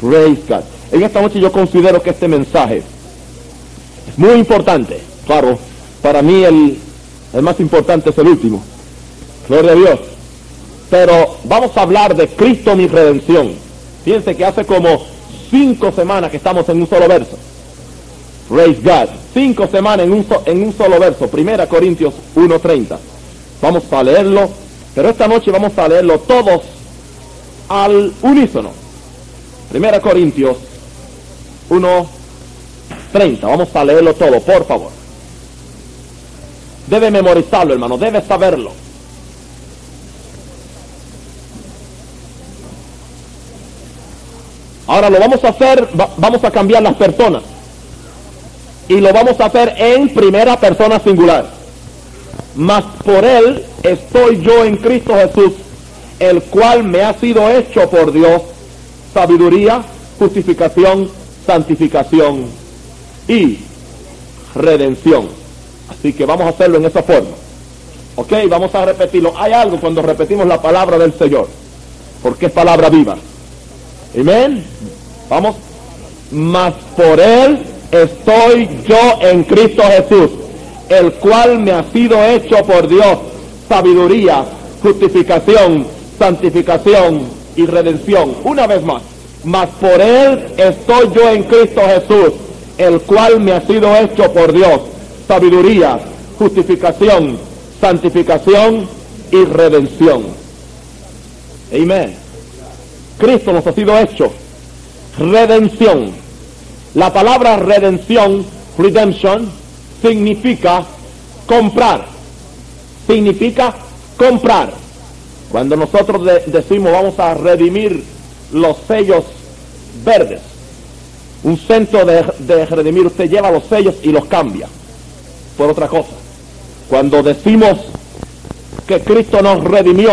Praise God. En esta noche yo considero que este mensaje es muy importante. Claro, para mí el, el más importante es el último. Gloria a Dios. Pero vamos a hablar de Cristo mi redención. Fíjense que hace como cinco semanas que estamos en un solo verso. Praise God. Cinco semanas en un, so- en un solo verso. Primera Corintios 1.30. Vamos a leerlo. Pero esta noche vamos a leerlo todos al unísono. Primera Corintios 1.30. Vamos a leerlo todo, por favor. Debe memorizarlo, hermano. Debe saberlo. Ahora lo vamos a hacer, va- vamos a cambiar las personas. Y lo vamos a hacer en primera persona singular. Mas por él estoy yo en Cristo Jesús, el cual me ha sido hecho por Dios sabiduría, justificación, santificación y redención. Así que vamos a hacerlo en esa forma. Ok, vamos a repetirlo. Hay algo cuando repetimos la palabra del Señor, porque es palabra viva. Amén. Vamos. Mas por él estoy yo en Cristo Jesús, el cual me ha sido hecho por Dios sabiduría, justificación, santificación y redención. Una vez más. Mas por él estoy yo en Cristo Jesús, el cual me ha sido hecho por Dios sabiduría, justificación, santificación y redención. Amén. Cristo nos ha sido hecho redención. La palabra redención, redemption, significa comprar. Significa comprar. Cuando nosotros de- decimos vamos a redimir los sellos verdes, un centro de, de redimir, usted lleva los sellos y los cambia por otra cosa. Cuando decimos que Cristo nos redimió,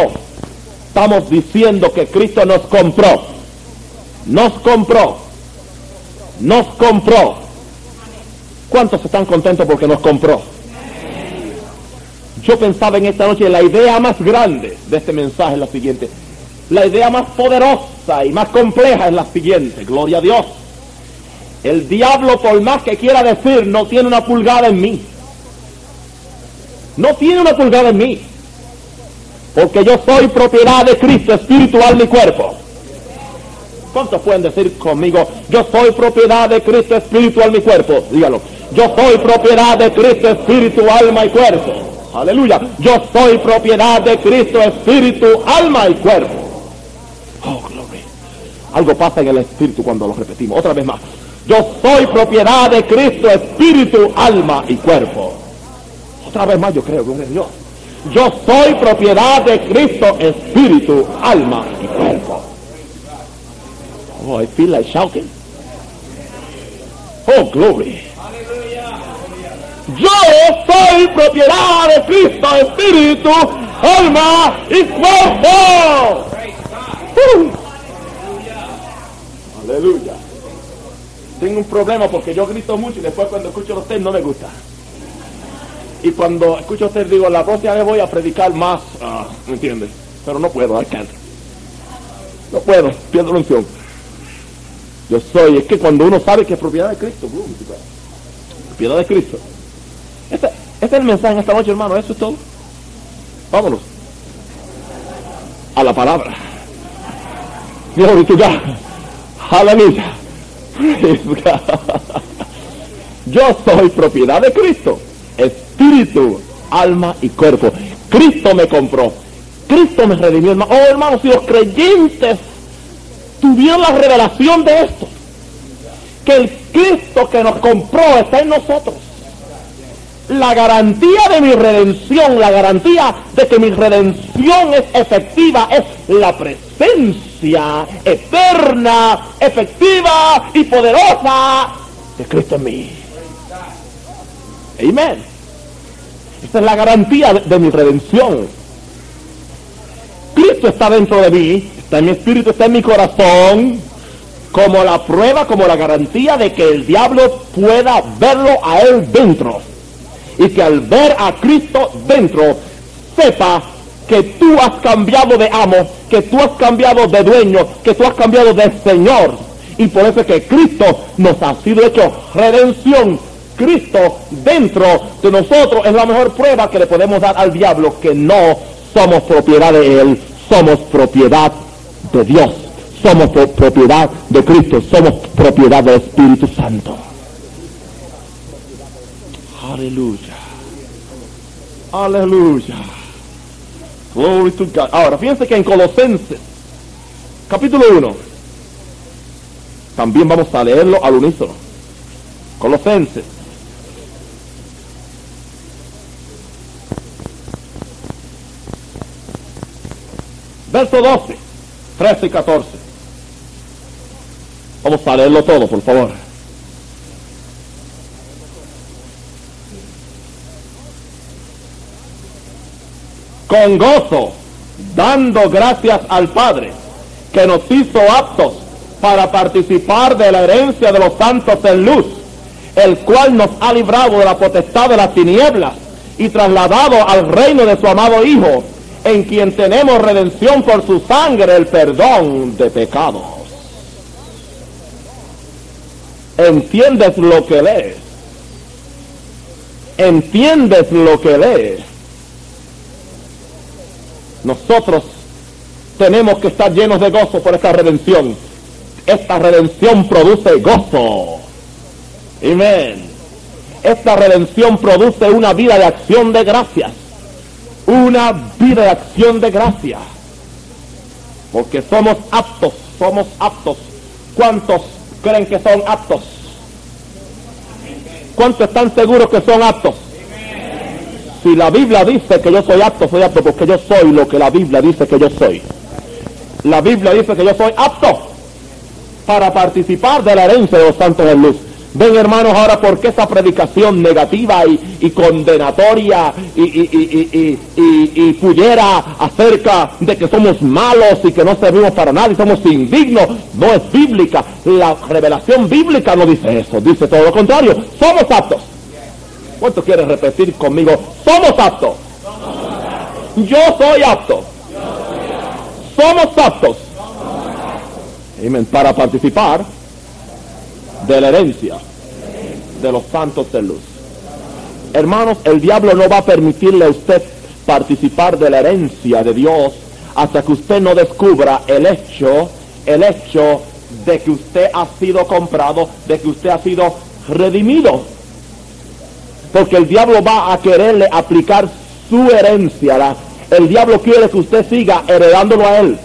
estamos diciendo que Cristo nos compró. Nos compró. Nos compró. ¿Cuántos están contentos porque nos compró? Yo pensaba en esta noche, la idea más grande de este mensaje es la siguiente. La idea más poderosa y más compleja es la siguiente. Gloria a Dios. El diablo, por más que quiera decir, no tiene una pulgada en mí. No tiene una pulgada en mí. Porque yo soy propiedad de Cristo, espíritu, alma y cuerpo. ¿Cuántos pueden decir conmigo? Yo soy propiedad de Cristo, espíritu, alma y cuerpo. Dígalo. Yo soy propiedad de Cristo, espíritu, alma y cuerpo. Aleluya. Yo soy propiedad de Cristo, espíritu, alma y cuerpo. Oh, gloria. Algo pasa en el espíritu cuando lo repetimos. Otra vez más. Yo soy propiedad de Cristo, espíritu, alma y cuerpo. Otra vez más yo creo, gloria a Dios. Yo soy propiedad de Cristo, espíritu, alma y cuerpo. Oh, I feel like shouting. Oh, glory. Yo soy propiedad de Cristo, espíritu, alma y cuerpo. Uh. Aleluya. Tengo un problema porque yo grito mucho y después cuando escucho a usted no me gusta. Y cuando escucho a usted digo, la próxima vez voy a predicar más. Ah, ¿Me entiende? Pero no puedo, can't. No puedo, pierdo la unción. Yo soy, es que cuando uno sabe que es propiedad de Cristo, God. propiedad de Cristo. Este, este es el mensaje en esta noche, hermano, eso es todo. Vámonos. A la palabra. Glory to. Aleluya. Yo soy propiedad de Cristo. Espíritu, alma y cuerpo. Cristo me compró. Cristo me redimió. Oh, hermano, si los creyentes tuvieron la revelación de esto, que el Cristo que nos compró está en nosotros. La garantía de mi redención, la garantía de que mi redención es efectiva, es la presencia eterna, efectiva y poderosa de Cristo en mí. Amén. Esta es la garantía de, de mi redención. Cristo está dentro de mí, está en mi espíritu, está en mi corazón, como la prueba, como la garantía de que el diablo pueda verlo a él dentro. Y que al ver a Cristo dentro, sepa que tú has cambiado de amo, que tú has cambiado de dueño, que tú has cambiado de Señor. Y por eso es que Cristo nos ha sido hecho redención. Cristo dentro de nosotros es la mejor prueba que le podemos dar al diablo que no somos propiedad de Él, somos propiedad de Dios, somos propiedad de Cristo, somos propiedad del Espíritu Santo. Aleluya. Aleluya. Glory to God. Ahora, fíjense que en Colosenses, capítulo 1, también vamos a leerlo al unísono. Colosenses. Verso 12, 13 y 14. Vamos a leerlo todo, por favor. Con gozo, dando gracias al Padre, que nos hizo aptos para participar de la herencia de los santos en luz, el cual nos ha librado de la potestad de las tinieblas y trasladado al reino de su amado Hijo, en quien tenemos redención por su sangre, el perdón de pecados. ¿Entiendes lo que lees? ¿Entiendes lo que lees? Nosotros tenemos que estar llenos de gozo por esta redención. Esta redención produce gozo. Amén. Esta redención produce una vida de acción de gracias. Una vida de acción de gracias. Porque somos aptos, somos aptos. ¿Cuántos creen que son aptos? ¿Cuántos están seguros que son aptos? Si la Biblia dice que yo soy apto, soy apto porque yo soy lo que la Biblia dice que yo soy. La Biblia dice que yo soy apto para participar de la herencia de los santos de luz. Ven hermanos ahora porque esa predicación negativa y, condenatoria y, y, y, pullera acerca de que somos malos y que no servimos para nada y somos indignos no es bíblica. La revelación bíblica no dice eso, dice todo lo contrario. Somos aptos. ¿Cuánto quieres repetir conmigo? Somos aptos. Yo soy apto. Somos aptos. Para participar de la herencia de los santos de luz. Hermanos, el diablo no va a permitirle a usted participar de la herencia de Dios hasta que usted no descubra el hecho, el hecho de que usted ha sido comprado, de que usted ha sido redimido. Porque el diablo va a quererle aplicar su herencia. el diablo quiere que usted siga heredándolo a él.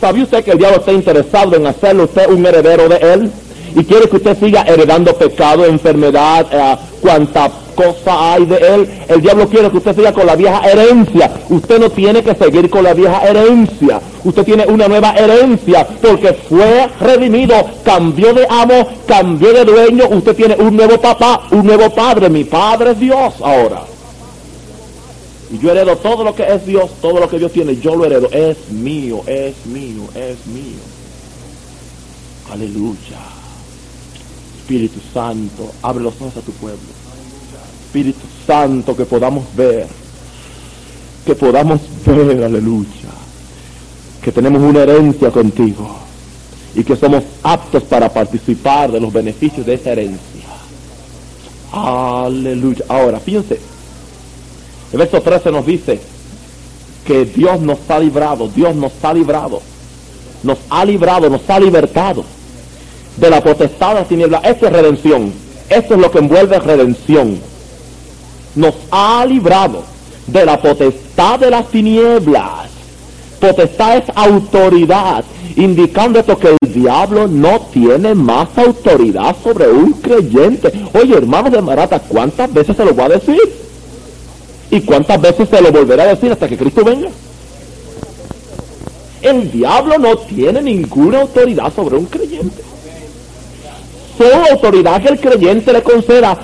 ¿Sabía usted que el diablo está interesado en hacerle usted un heredero de él? y quiere que usted siga heredando pecado, enfermedad, eh, cuanta cosa hay de él. El diablo quiere que usted siga con la vieja herencia. Usted no tiene que seguir con la vieja herencia. Usted tiene una nueva herencia porque fue redimido, cambió de amo, cambió de dueño. Usted tiene un nuevo papá, un nuevo padre. Mi padre es Dios ahora. Y yo heredo todo lo que es Dios, todo lo que Dios tiene, yo lo heredo. Es mío, es mío, es mío. Aleluya. Espíritu Santo, abre los ojos a tu pueblo. Espíritu Santo, que podamos ver, que podamos ver, aleluya, que tenemos una herencia contigo y que somos aptos para participar de los beneficios de esa herencia. Aleluya. Ahora, fíjense, el verso 13 nos dice que Dios nos ha librado, Dios nos ha librado, nos ha librado, nos ha libertado de la potestad de las tinieblas. Esto es redención. Esto es lo que envuelve redención. Nos ha librado de la potestad de las tinieblas. Potestad es autoridad, indicando esto que el diablo no tiene más autoridad sobre un creyente. Oye, hermanos de Marata, ¿cuántas veces se lo va a decir? ¿Y cuántas veces se lo volverá a decir hasta que Cristo venga? El diablo no tiene ninguna autoridad sobre un creyente solo autoridad que el creyente le conceda,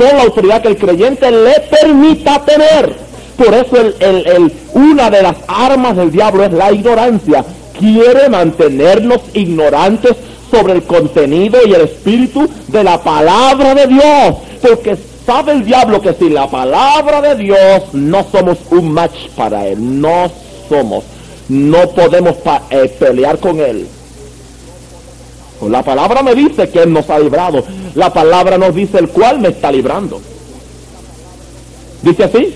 solo autoridad que el creyente le permita tener. Por eso el, una de las armas del diablo es la ignorancia. Quiere mantenernos ignorantes sobre el contenido y el espíritu de la palabra de Dios. Porque sabe el diablo que sin la palabra de Dios no somos un match para él. No somos. No podemos eh, pelear con él. La palabra me dice que él nos ha librado. La palabra nos dice el cual me está librando. Dice así.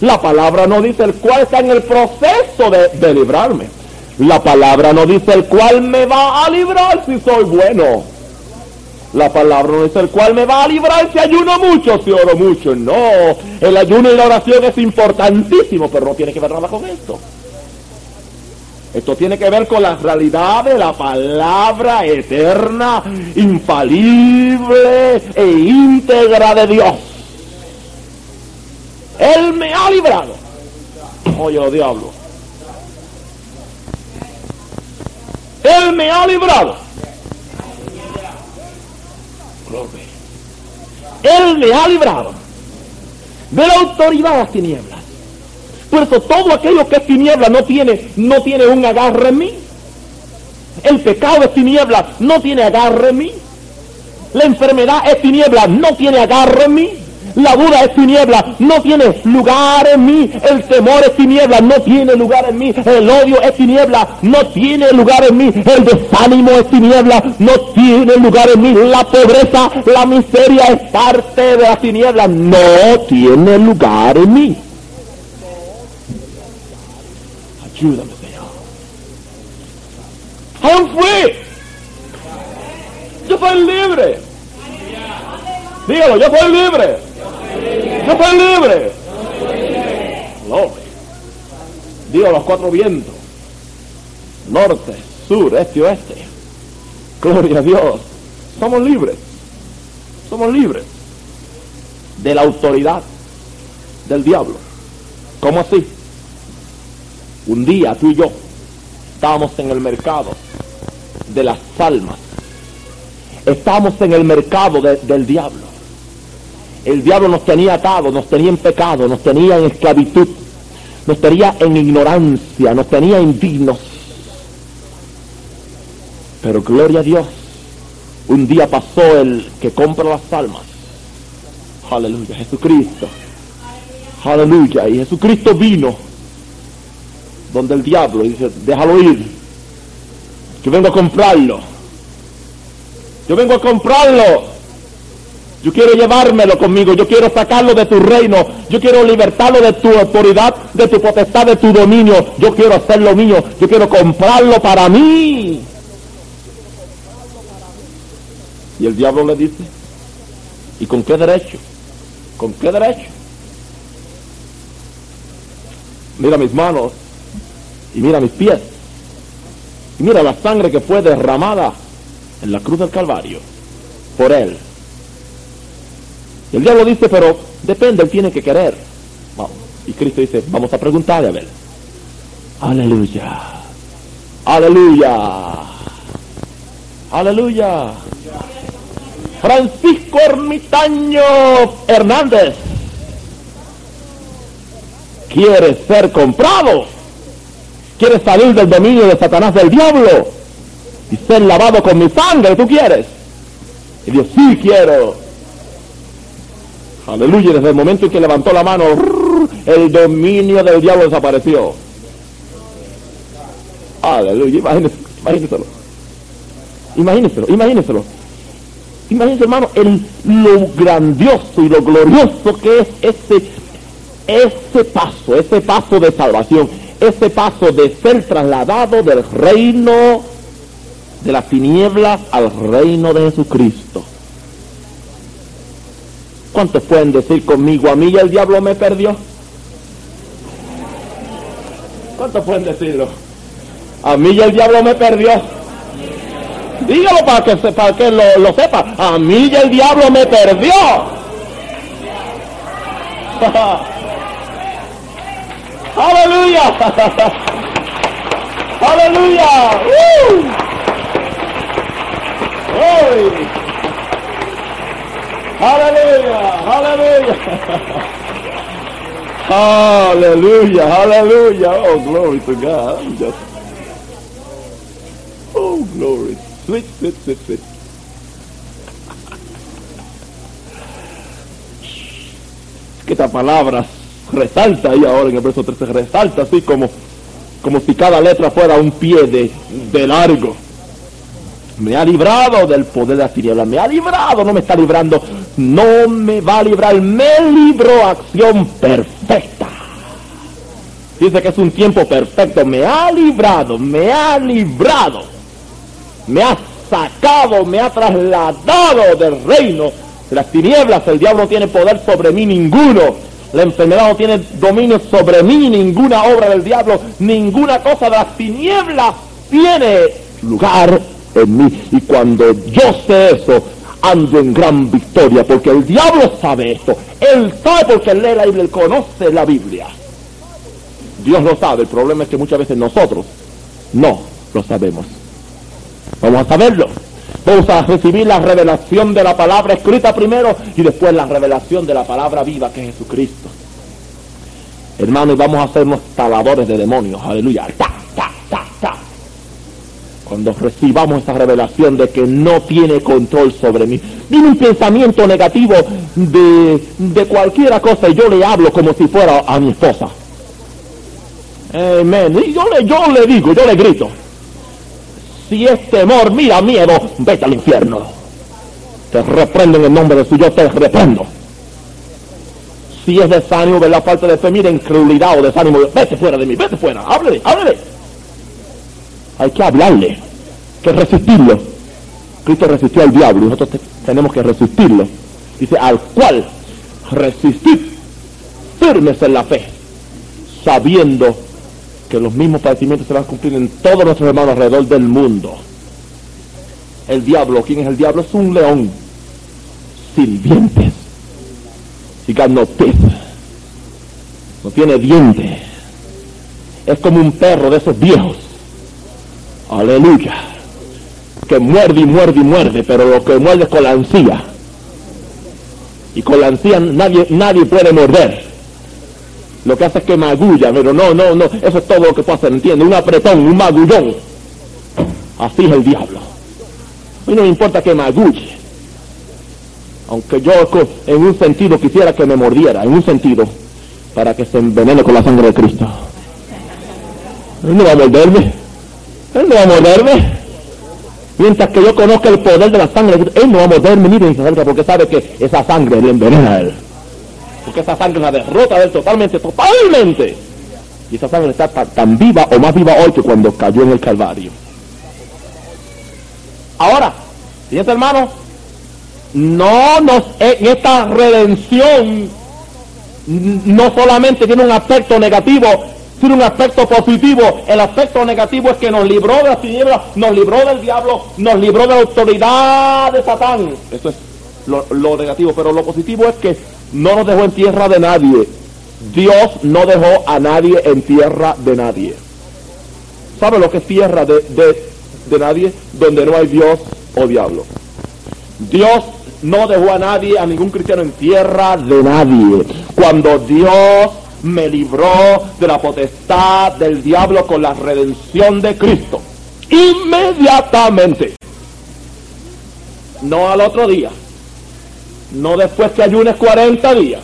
La palabra no dice el cual está en el proceso de, de librarme. La palabra no dice el cual me va a librar si soy bueno. La palabra no dice el cual me va a librar si ayuno mucho, si oro mucho. No, el ayuno y la oración es importantísimo, pero no tiene que ver nada con esto. Esto tiene que ver con la realidad de la palabra eterna, infalible e íntegra de Dios. Él me ha librado. Oye, los diablos. Él me ha librado. Él me ha librado de la autoridad de las tinieblas. Por eso todo aquello que es tiniebla no tiene, no tiene un agarre en mí. El pecado es tiniebla, no tiene agarre en mí. La enfermedad es tiniebla, no tiene agarre en mí. La duda es tiniebla, no tiene lugar en mí. El temor es tiniebla, no tiene lugar en mí. El odio es tiniebla, no tiene lugar en mí. El desánimo es tiniebla, no tiene lugar en mí. La pobreza, la miseria es parte de la tiniebla, no tiene lugar en mí. Ayúdame, Señor. I am free. Yo soy libre. Dígalo, yo soy libre. Yo soy libre. Gloria. Digo los cuatro vientos. Norte, sur, este oeste. Gloria a Dios. Somos libres. Somos libres. De la autoridad del diablo. ¿Cómo así? Un día tú y yo estábamos en el mercado de las almas. Estábamos en el mercado de- del diablo. El diablo nos tenía atados, nos tenía en pecado, nos tenía en esclavitud, nos tenía en ignorancia, nos tenía indignos. Pero gloria a Dios, un día pasó el que compra las almas. Aleluya, Jesucristo. Aleluya, y Jesucristo vino donde el diablo dice, déjalo ir. Yo vengo a comprarlo. Yo vengo a comprarlo. Yo quiero llevármelo conmigo. Yo quiero sacarlo de tu reino. Yo quiero libertarlo de tu autoridad, de tu potestad, de tu dominio. Yo quiero hacerlo mío. Yo quiero comprarlo para mí. Y el diablo le dice, ¿y con qué derecho? ¿Con qué derecho? Mira mis manos y mira mis pies. Y mira la sangre que fue derramada en la cruz del Calvario por él. Y el diablo dice, pero depende, él tiene que querer. Y Cristo dice, vamos a preguntarle a él. Aleluya. Aleluya. Aleluya. Francisco Ermitaño Hernández quiere ser comprado. Quiere salir del dominio de Satanás del diablo y ser lavado con mi sangre. ¿Tú quieres? Y Dios, sí quiero. Aleluya. Desde el momento en que levantó la mano, el dominio del diablo desapareció. Aleluya. Imagínese, imagínenselo. Imagínenselo, imagínenselo. Imagínense, hermano, el, lo grandioso y lo glorioso que es ese, ese paso, ese paso de salvación, ese paso de ser trasladado del reino de las tinieblas al reino de Jesucristo. ¿Cuántos pueden decir conmigo, a mí ya el diablo me perdió? ¿Cuántos pueden decirlo? A mí ya el diablo me perdió. Dígalo para que, para que lo, lo sepa. A mí ya el diablo me perdió. Aleluya. Hallelujah! ¡Uh! ¡Glory! Aleluya. Aleluya. Aleluya. Aleluya. Oh, glory to God. I'm just Oh, glory. Sweet, sweet, sweet, sweet. que esta palabra resalta ahí ahora en el verso 13, resalta así como, como si cada letra fuera un pie de, de largo. Me ha librado del poder de la tiniebla, me ha librado, no me está librando, no me va a librar, me libró acción perfecta. Dice que es un tiempo perfecto, me ha librado, me ha librado, me ha sacado, me ha trasladado del reino de las tinieblas. El diablo no tiene poder sobre mí ninguno. La enfermedad no tiene dominio sobre mí, ninguna obra del diablo, ninguna cosa de las tinieblas tiene lugar en mí. Y cuando yo sé eso, ando en gran victoria, porque el diablo sabe esto. Él sabe porque lee la Biblia, él conoce la Biblia. Dios lo sabe, el problema es que muchas veces nosotros no lo sabemos. Vamos a saberlo. Vamos a recibir la revelación de la palabra escrita primero y después la revelación de la palabra viva que es Jesucristo. Hermanos, vamos a hacernos taladores de demonios. Aleluya. Ta, ta, ta. Cuando recibamos esa revelación de que no tiene control sobre mí. Viene un pensamiento negativo de, de cualquiera cosa y yo le hablo como si fuera a mi esposa. Amén. Y yo le, yo le digo, yo le grito. Si es temor, mira miedo, vete al infierno. Te reprendo en el nombre de su yo, te reprendo. Si es desánimo, ver la falta de fe, mira incredulidad o desánimo, vete fuera de mí, vete fuera, háblele, háblele. Hay que hablarle, que resistirlo. Cristo resistió al diablo y nosotros te- tenemos que resistirlo. Dice, al cual resistir firmes en la fe, sabiendo que los mismos padecimientos se van a cumplir en todos nuestros hermanos alrededor del mundo. El diablo, ¿quién es el diablo? Es un león sin dientes. Got no. No tiene dientes. Es como un perro de esos viejos. Aleluya. Que muerde y muerde y muerde, pero lo que muerde es con la ansía. Y con la ansía nadie, nadie puede morder lo que hace es que magulla, pero no, no, no, eso es todo lo que puede hacer, ¿entiendes? Un apretón, un magullón. Así es el diablo. A mí no me importa que magulle. Aunque yo en un sentido quisiera que me mordiera, en un sentido, para que se envenene con la sangre de Cristo. Él no va a morderme. Él no va a morderme. Mientras que yo conozca el poder de la sangre Él no va a morderme ni de cerca porque sabe que esa sangre le envenena a Él. Porque esa sangre la derrota de él totalmente, totalmente. Y esa sangre está tan, viva o más viva hoy que cuando cayó en el Calvario. Ahora, fíjense hermano, no nos, en esta redención no solamente tiene un aspecto negativo, tiene un aspecto positivo. El aspecto negativo es que nos libró de las tinieblas, nos libró del diablo, nos libró de la autoridad de Satán. Eso es lo negativo, pero lo positivo es que no nos dejó en tierra de nadie. Dios no dejó a nadie en tierra de nadie. ¿Sabe lo que es tierra de, de, de nadie? Donde no hay Dios o diablo. Dios no dejó a nadie, a ningún cristiano en tierra de nadie. Cuando Dios me libró de la potestad del diablo con la redención de Cristo, inmediatamente, no al otro día, no después que ayunes 40 días,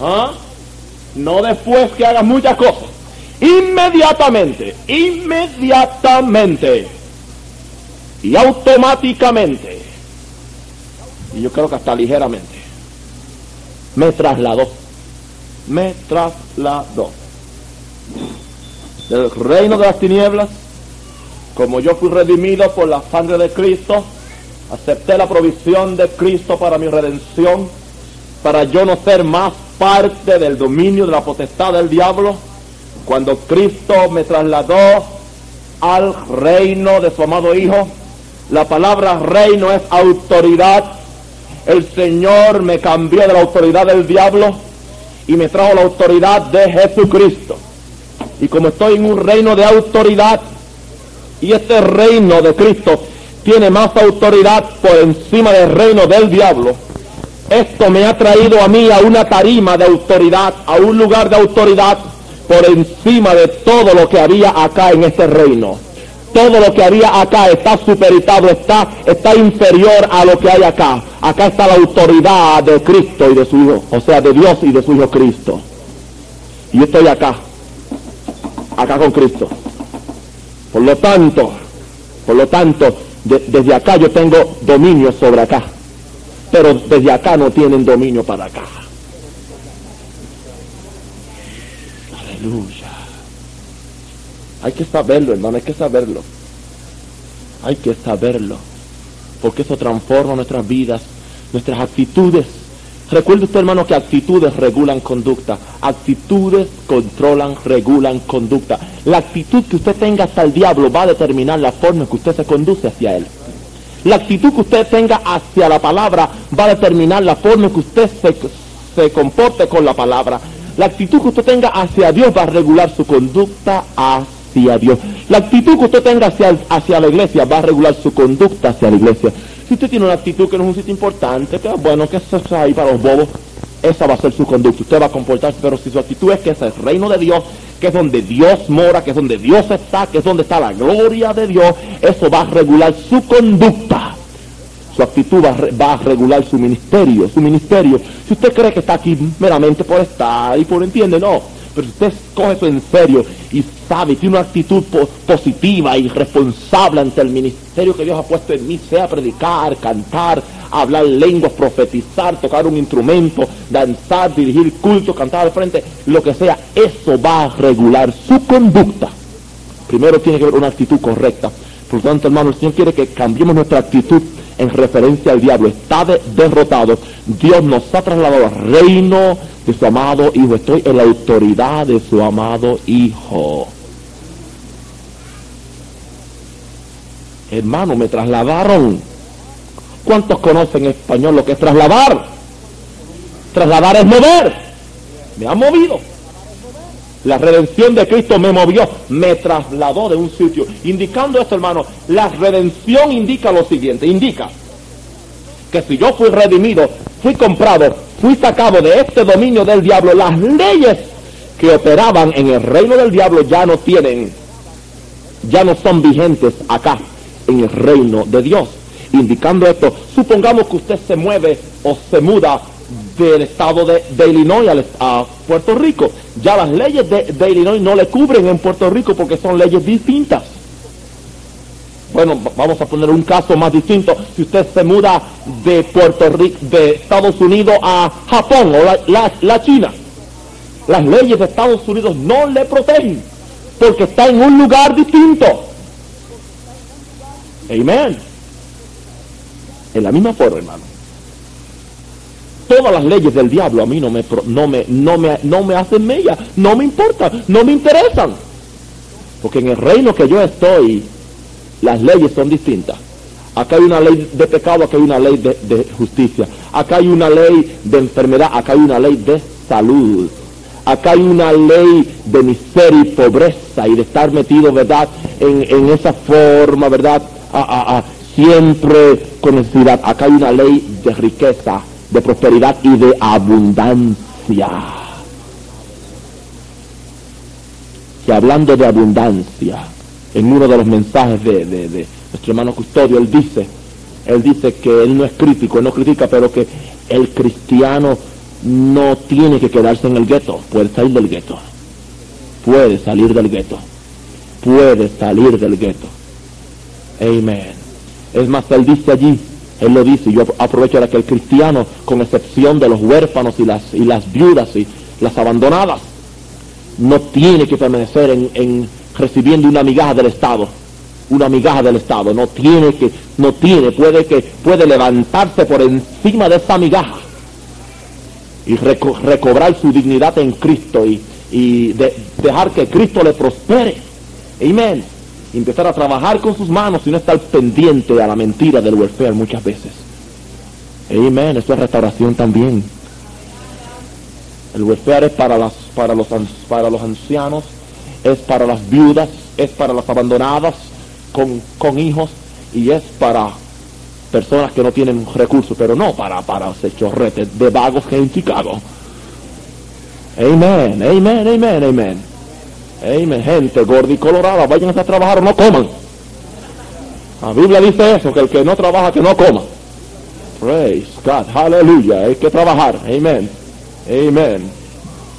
¿ah? no después que hagas muchas cosas, inmediatamente, inmediatamente. Y automáticamente, y yo creo que hasta ligeramente, me trasladó, me trasladó. Del reino de las tinieblas, como yo fui redimido por la sangre de Cristo, acepté la provisión de Cristo para mi redención, para yo no ser más parte del dominio de la potestad del diablo, cuando Cristo me trasladó al reino de su amado Hijo, la palabra reino es autoridad. El Señor me cambió de la autoridad del diablo y me trajo la autoridad de Jesucristo. Y como estoy en un reino de autoridad, y este reino de Cristo tiene más autoridad por encima del reino del diablo, esto me ha traído a mí a una tarima de autoridad, a un lugar de autoridad por encima de todo lo que había acá en este reino. Todo lo que había acá está superitado, está, está inferior a lo que hay acá. Acá está la autoridad de Cristo y de su Hijo, o sea, de Dios y de su Hijo Cristo. Y yo estoy acá, acá con Cristo. Por lo tanto, por lo tanto, desde acá yo tengo dominio sobre acá. Pero desde acá no tienen dominio para acá. Aleluya. Hay que saberlo, hermano, hay que saberlo. Hay que saberlo. Porque eso transforma nuestras vidas, nuestras actitudes. Recuerde usted, hermano, que actitudes regulan conducta. Actitudes controlan, regulan conducta. La actitud que usted tenga hasta el diablo va a determinar la forma en que usted se conduce hacia él. La actitud que usted tenga hacia la palabra va a determinar la forma en que usted se, se comporte con la palabra. La actitud que usted tenga hacia Dios va a regular su conducta hacia Dios. La actitud que usted tenga hacia, hacia la iglesia va a regular su conducta hacia la iglesia. Si usted tiene una actitud que no es un sitio importante, que bueno, que eso es ahí para los bobos, esa va a ser su conducta. Usted va a comportarse, pero si su actitud es que es el reino de Dios, que es donde Dios mora, que es donde Dios está, que es donde está la gloria de Dios, eso va a regular su conducta. Su actitud va, a regular su ministerio, su ministerio. Si usted cree que está aquí meramente por estar y por entiende, no. Pero si usted coge eso en serio y sabe, tiene una actitud positiva y responsable ante el ministerio que Dios ha puesto en mí, sea predicar, cantar, hablar lenguas, profetizar, tocar un instrumento, danzar, dirigir culto, cantar al frente, lo que sea, eso va a regular su conducta. Primero tiene que haber una actitud correcta. Por lo tanto, hermano, el Señor quiere que cambiemos nuestra actitud en referencia al diablo. Está derrotado. Dios nos ha trasladado al reino su amado Hijo. Estoy en la autoridad de su amado Hijo. Hermano, me trasladaron. ¿Cuántos conocen en español lo que es trasladar? Trasladar es mover. Me ha movido. La redención de Cristo me movió, me trasladó de un sitio. Indicando esto, hermano, la redención indica lo siguiente, indica que si yo fui redimido, fui comprado, fui sacado de este dominio del diablo, las leyes que operaban en el reino del diablo ya no tienen, ya no son vigentes acá, en el reino de Dios. Indicando esto, supongamos que usted se mueve o se muda del estado de, Illinois a, Puerto Rico. Ya las leyes de, Illinois no le cubren en Puerto Rico porque son leyes distintas. Bueno, vamos a poner un caso más distinto. Si usted se muda de Puerto Rico, de Estados Unidos a Japón o la, China, las leyes de Estados Unidos no le protegen porque está en un lugar distinto. Amén. En la misma forma, hermano todas las leyes del diablo a mí no me, no me, no me, no me hacen mella, no me importa, no me interesan. Porque en el reino que yo estoy, las leyes son distintas. Acá hay una ley de pecado, acá hay una ley de, justicia. Acá hay una ley de enfermedad, acá hay una ley de salud. Acá hay una ley de miseria y pobreza y de estar metido, ¿verdad? En, esa forma, ¿verdad? siempre con necesidad. Acá hay una ley de riqueza de prosperidad y de abundancia. Que hablando de abundancia, en uno de los mensajes de, nuestro hermano Custodio, él dice, él dice que él no es crítico, él no critica, pero que el cristiano no tiene que quedarse en el gueto, puede salir del gueto, puede salir del gueto, puede salir del gueto. Amén. Es más, él dice allí, él lo dice, yo aprovecho de que el cristiano, con excepción de los huérfanos y las, y las viudas y las abandonadas, no tiene que permanecer en, recibiendo una migaja del Estado. Una migaja del Estado. No tiene que, no tiene, puede que, puede levantarse por encima de esa migaja y recobrar su dignidad en Cristo y, y dejar que Cristo le prospere. Amén empezar a trabajar con sus manos y no estar pendiente a la mentira del welfare muchas veces. Amén, eso es restauración también. El welfare es para, las, para, los, para los ancianos, es para las viudas, es para las abandonadas con, con hijos y es para personas que no tienen recursos, pero no para, para chorretes de vagos que en Chicago. Amén, amén, amén, amén. Amén, gente gorda y colorada, vayan a trabajar o no coman. La Biblia dice eso, que el que no trabaja, que no coma. Praise God, aleluya, hay que trabajar, amén, amén.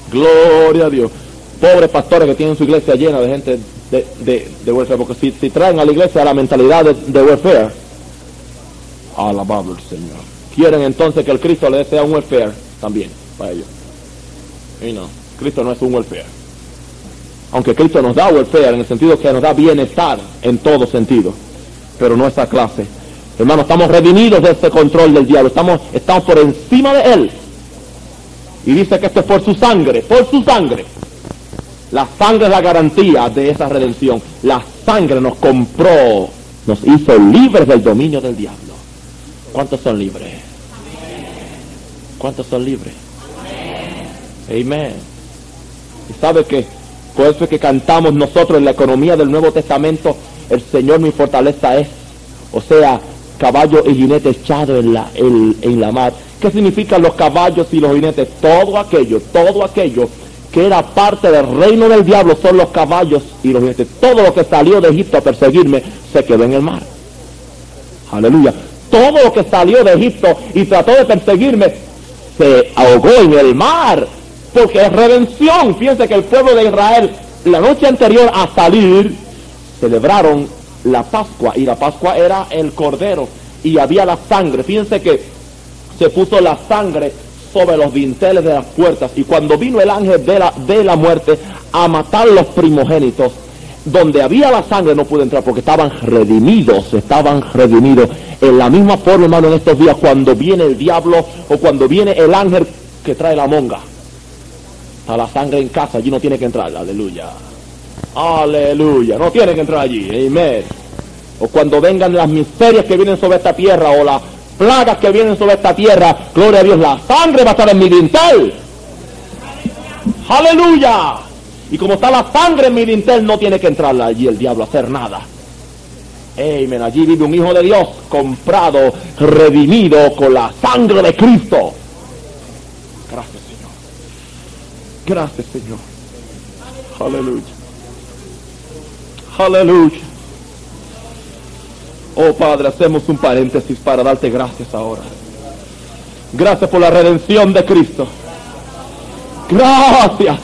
Gloria a Dios. Pobres pastores que tienen su iglesia llena de gente de, de, de welfare, porque si, si traen a la iglesia la mentalidad de, de welfare, alabado el Señor. Quieren entonces que el Cristo les sea un welfare también para ellos. Y no, Cristo no es un welfare. Aunque Cristo nos da welfare en el sentido que nos da bienestar en todo sentido, pero no esa clase. Hermanos, estamos redimidos de ese control del diablo, estamos, estamos por encima de él. Y dice que esto es por su sangre, por su sangre. La sangre es la garantía de esa redención. La sangre nos compró, nos hizo libres del dominio del diablo. ¿Cuántos son libres? ¿Cuántos son libres? Amén. Y sabe que por eso es que cantamos nosotros en la economía del Nuevo Testamento, el Señor mi fortaleza es, o sea, caballo y jinete echado en la, en, en la mar. ¿Qué significan los caballos y los jinetes? Todo aquello, todo aquello que era parte del reino del diablo son los caballos y los jinetes. Todo lo que salió de Egipto a perseguirme se quedó en el mar. Aleluya. Todo lo que salió de Egipto y trató de perseguirme se ahogó en el mar. Porque es redención. Fíjense que el pueblo de Israel, la noche anterior a salir, celebraron la Pascua. Y la Pascua era el cordero. Y había la sangre. Fíjense que se puso la sangre sobre los dinteles de las puertas. Y cuando vino el ángel de la, de la muerte a matar los primogénitos, donde había la sangre no pudo entrar porque estaban redimidos, estaban redimidos. En la misma forma, hermano, en estos días, cuando viene el diablo o cuando viene el ángel que trae la monga, está la sangre en casa, allí no tiene que entrar, aleluya. Aleluya, no tiene que entrar allí, amén. O cuando vengan las miserias que vienen sobre esta tierra o las plagas que vienen sobre esta tierra, gloria a Dios, la sangre va a estar en mi dintel. Aleluya. Y como está la sangre en mi dintel, no tiene que entrar allí el diablo a hacer nada. Amén. Allí vive un hijo de Dios comprado, redimido con la sangre de Cristo. Gracias, Señor. Gracias, Señor. Aleluya. Aleluya. Oh Padre, hacemos un paréntesis para darte gracias ahora. Gracias por la redención de Cristo. Gracias.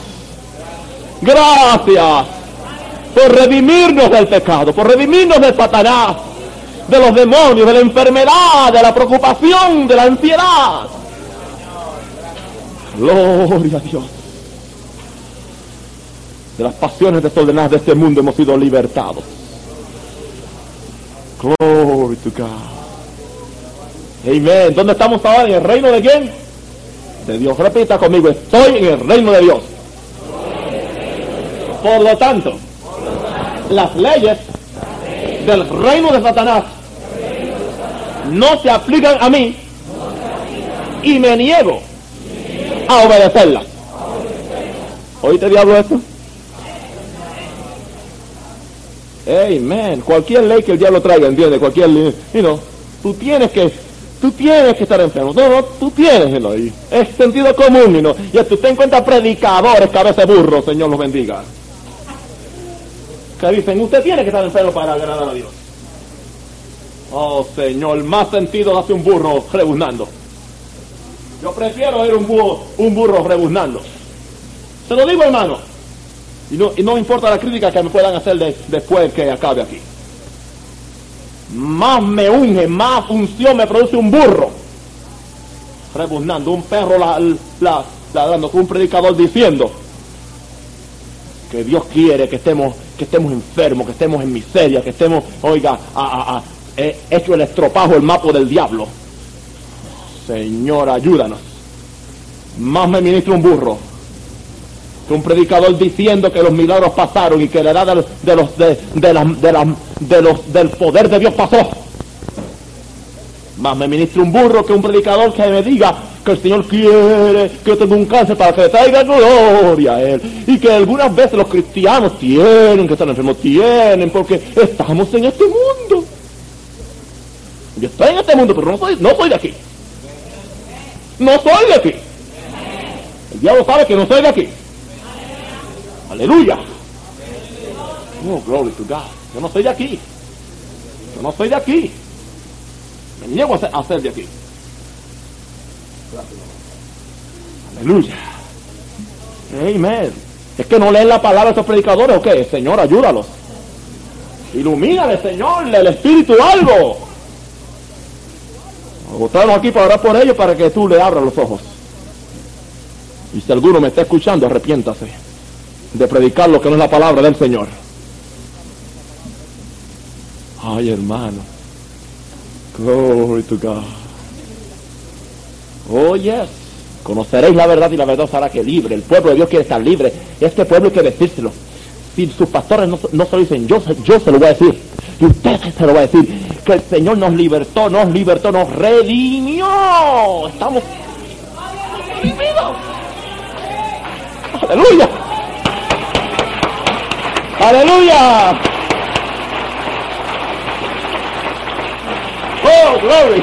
Gracias por redimirnos del pecado, por redimirnos de Satanás, de los demonios, de la enfermedad, de la preocupación, de la ansiedad. Gloria a Dios. De las pasiones desordenadas de este mundo hemos sido libertados. Glory to God. Amén. ¿Dónde estamos ahora? ¿En el reino de quién? De Dios. Repita conmigo, estoy en el reino de Dios. Por lo tanto, las leyes del reino de Satanás no se aplican a mí y me niego a obedecerlas. ¿Oíste diablo esto? Amen. Cualquier ley que el diablo traiga, entiende, cualquier ley, you tú tienes que, tú tienes que estar enfermo. No, no, tú tienes, you know, y es sentido común, you. Y tú te encuentras predicadores, cabeza de burro, Señor los bendiga. Que dicen, usted tiene que estar enfermo para agradar a Dios. Oh, Señor, más sentido hace un burro rebuznando. Yo prefiero ir un burro, un burro rebuznando. Se lo digo, hermano. Y no, y no importa la crítica que me puedan hacer de- después que acabe aquí. Más me unge, más unción me produce un burro. Rebuznando, un perro la, la, ladrando, un predicador diciendo que Dios quiere que estemos, que estemos enfermos, que estemos en miseria, que estemos, oiga, he hecho el estropajo, el mapo del diablo. Señor, ayúdanos. Más me ministra un burro que un predicador diciendo que los milagros pasaron y que la edad de, los- de de, la- de la- de los del poder de Dios pasó. Más me ministra un burro que un predicador que me diga que el Señor quiere que yo tenga un cáncer para que le traiga gloria a Él. Y que algunas veces los cristianos tienen que estar enfermos, tienen, porque estamos en este mundo. Yo estoy en este mundo, pero no soy, no soy de aquí. No soy de aquí. El diablo sabe que no soy de aquí. Aleluya. Oh, glory to God. Yo no soy de aquí. Yo no soy de aquí. Me niego a ser, a de aquí. Aleluya. Amén. Es que no leen la palabra estos predicadores o qué? Señor, ayúdalos. Ilumínale, Señor, el Espíritu algo. Votaron aquí para orar por ellos para que tú le abras los ojos. Y si alguno me está escuchando, arrepiéntase de predicar lo que no es la palabra del Señor. Ay, hermano. Glory to God. Oh, yes. Conoceréis la verdad y la verdad os hará que libre. El pueblo de Dios quiere estar libre. Este pueblo hay que decírselo. Si sus pastores no, no se lo dicen, yo, yo se lo voy a decir. Y usted se lo va a decir. Que el Señor nos libertó, nos libertó, nos redimió. Estamos. Aleluya. Aleluya. Oh, glory.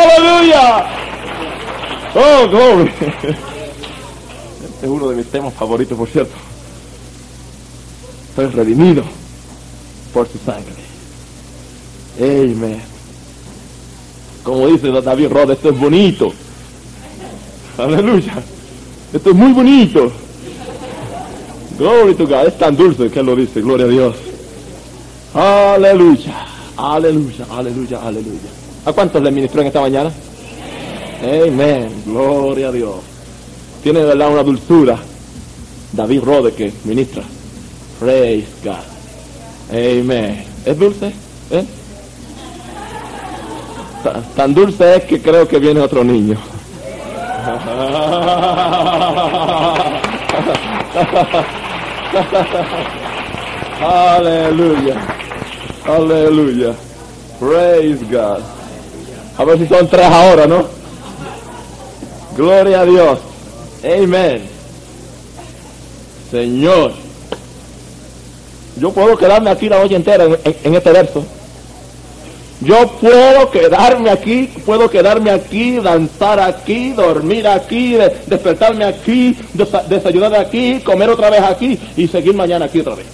Aleluya. Oh, glory. Este es uno de mis temas favoritos, por cierto. Soy redimido por su sangre. Amen. Como dice David Rod, esto es bonito. Aleluya. Esto es muy bonito. Glory to God. Es tan dulce que él lo dice. Gloria a Dios. Aleluya. Aleluya. Aleluya. Aleluya. ¿A cuántos le ministró en esta mañana? Amén. Gloria a Dios. Tiene de verdad una dulzura. David Rode que ministra. Praise God. Amen. ¿Es dulce? ¿Eh? Ta- Tan dulce es que creo que viene otro niño. Aleluya. Aleluya. Praise God. A ver si son tres ahora, ¿no? Gloria a Dios. Amén. Señor. Yo puedo quedarme aquí la noche entera en, este verso. Yo puedo quedarme aquí, puedo quedarme aquí, danzar aquí, dormir aquí, de- despertarme aquí, desa- desayunar aquí, comer otra vez aquí y seguir mañana aquí otra vez.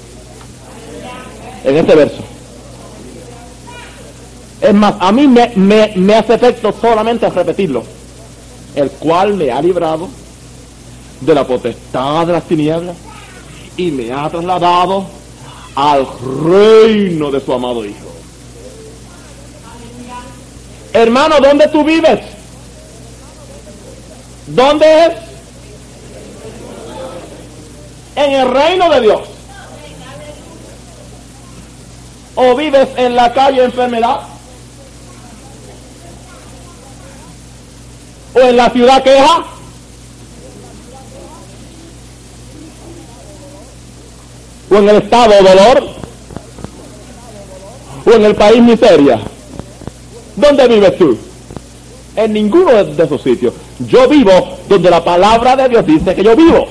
En este verso. Es más, a mí me, me- me hace efecto solamente repetirlo. El cual me ha librado de la potestad de las tinieblas y me ha trasladado al reino de su amado Hijo. Hermano, ¿dónde tú vives? ¿Dónde es? En el reino de Dios. ¿O vives en la calle enfermedad? ¿O en la ciudad queja? ¿O en el estado dolor? ¿O en el país miseria? ¿Dónde vives tú? En ninguno de esos sitios. Yo vivo donde la palabra de Dios dice que yo vivo.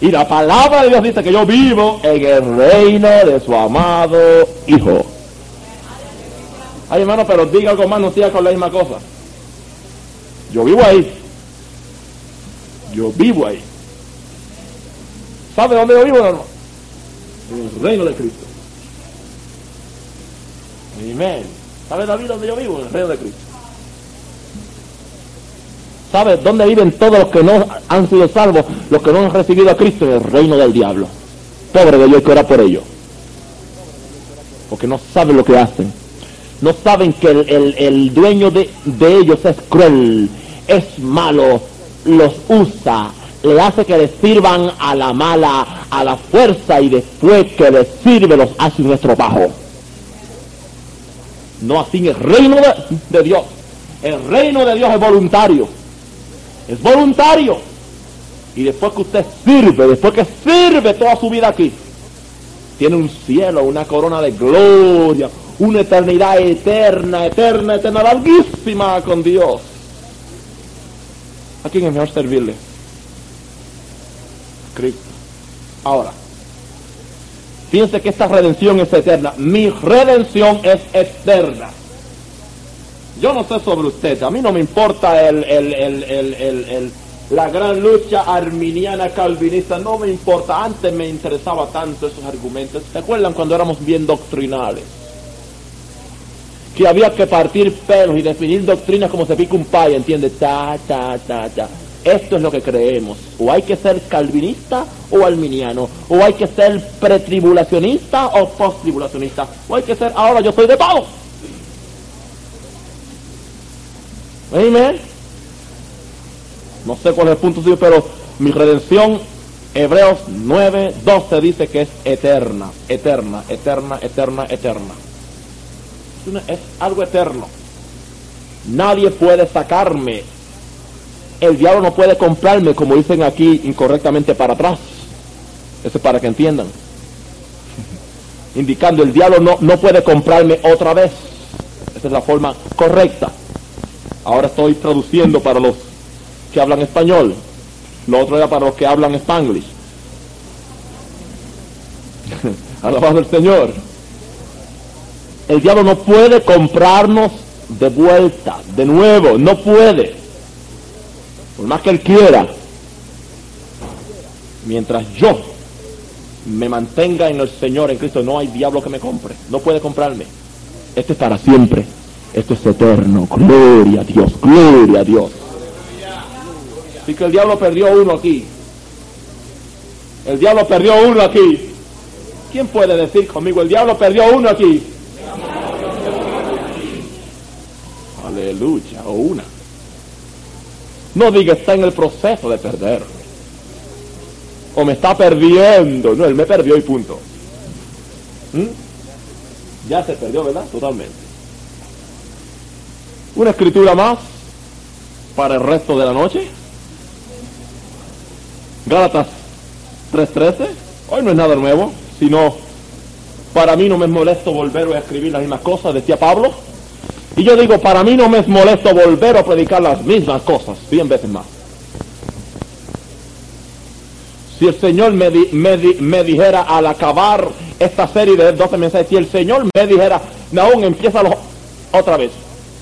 Y la palabra de Dios dice que yo vivo en el reino de su amado Hijo. Ay, hermano, pero diga algo más, no siga con la misma cosa. Yo vivo ahí. Yo vivo ahí. ¿Sabe dónde yo vivo, hermano? En el reino de Cristo. Amén. ¿Sabe David dónde yo vivo? En el reino de Cristo. ¿Sabe dónde viven todos los que no han sido salvos, los que no han recibido a Cristo? En el reino del diablo. Pobre de ellos, que orar por ellos. Porque no saben lo que hacen. No saben que el, dueño de, ellos es cruel, es malo, los usa, le hace que les sirvan a la mala, a la fuerza y después que les sirve los hace un estropajo. No así en el reino de, Dios. El reino de Dios es voluntario. Es voluntario. Y después que usted sirve, después que sirve toda su vida aquí, tiene un cielo, una corona de gloria, una eternidad eterna, eterna, eterna, larguísima con Dios. ¿A quién es mejor servirle? Cristo. Ahora, fíjense que esta redención es eterna. Mi redención es eterna. Yo no sé sobre usted, a mí no me importa el, el, el, La gran lucha arminiana calvinista no me importa. Antes me interesaba tanto esos argumentos. ¿Se acuerdan cuando éramos bien doctrinales? Que había que partir pelos y definir doctrinas como se pica un pay, ¿entiendes? Ta, ta, ta, ta. Esto es lo que creemos. O hay que ser calvinista o arminiano. O hay que ser pretribulacionista o posttribulacionista. O hay que ser, ahora yo soy de todo. Amén. No sé cuál es el punto pero mi redención, Hebreos 9, 12 dice que es eterna, eterna, eterna, eterna, eterna. Es algo eterno. Nadie puede sacarme. El diablo no puede comprarme, como dicen aquí incorrectamente para atrás. Eso es para que entiendan. Indicando, el diablo no, no puede comprarme otra vez. Esa es la forma correcta. Ahora estoy traduciendo para los que hablan español. Lo otro era para los que hablan spanglish. Alabado el Señor. El diablo no puede comprarnos de vuelta, de nuevo, no puede. Por más que él quiera. Mientras yo me mantenga en el Señor, en Cristo, no hay diablo que me compre. No puede comprarme. Este es para siempre. Esto es eterno. Gloria a Dios, gloria a Dios. Así que el diablo perdió uno aquí. El diablo perdió uno aquí. ¿Quién puede decir conmigo? El diablo perdió uno aquí. Aleluya, o una. No diga está en el proceso de perder. O me está perdiendo. No, él me perdió y punto. ¿Mm? Ya se perdió, ¿verdad? Totalmente. Una escritura más para el resto de la noche. Gálatas 3.13. Hoy no es nada nuevo, sino para mí no me es molesto volver a escribir las mismas cosas, decía Pablo. Y yo digo, para mí no me es molesto volver a predicar las mismas cosas, cien veces más. Si el Señor me, me, dijera al acabar esta serie de 12 mensajes, si el Señor me dijera, aún empieza otra vez,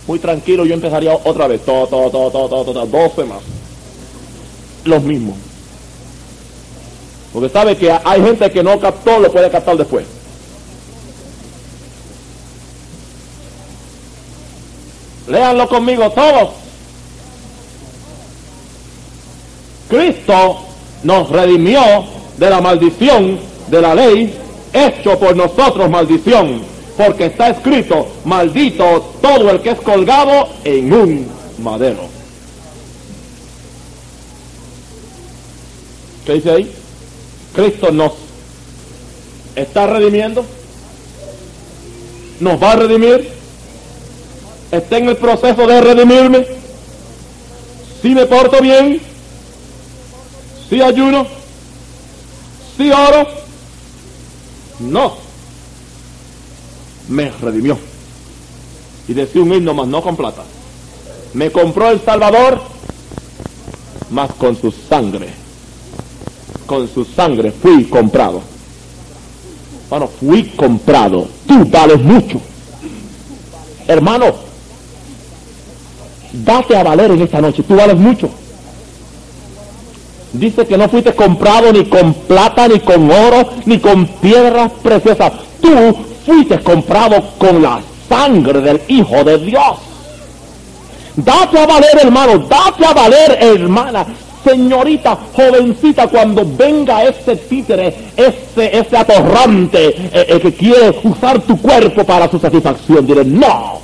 muy tranquilo, yo empezaría otra vez, todo, todo, todo, todo, todo, 12 más. Los mismos. Porque sabe que hay gente que no captó, lo puede captar después. Léanlo conmigo todos. Cristo nos redimió de la maldición de la ley, hecho por nosotros maldición porque está escrito, maldito todo el que es colgado en un madero. ¿Qué dice ahí? Cristo nos está redimiendo, nos va a redimir, está en el proceso de redimirme, si me porto bien, si ayuno, si oro, no me redimió. Y decía un himno más, no con plata. Me compró el Salvador, más con su sangre. Con su sangre fui comprado. Bueno, fui comprado. Tú vales mucho. Hermano, date a valer en esta noche. Tú vales mucho. Dice que no fuiste comprado ni con plata, ni con oro, ni con piedras preciosas. Tú fuiste comprado con la sangre del Hijo de Dios. Date a valer, hermano, date a valer, hermana, señorita, jovencita, cuando venga ese títere, ese, ese atorrante eh, eh, que quiere usar tu cuerpo para su satisfacción, diré, no,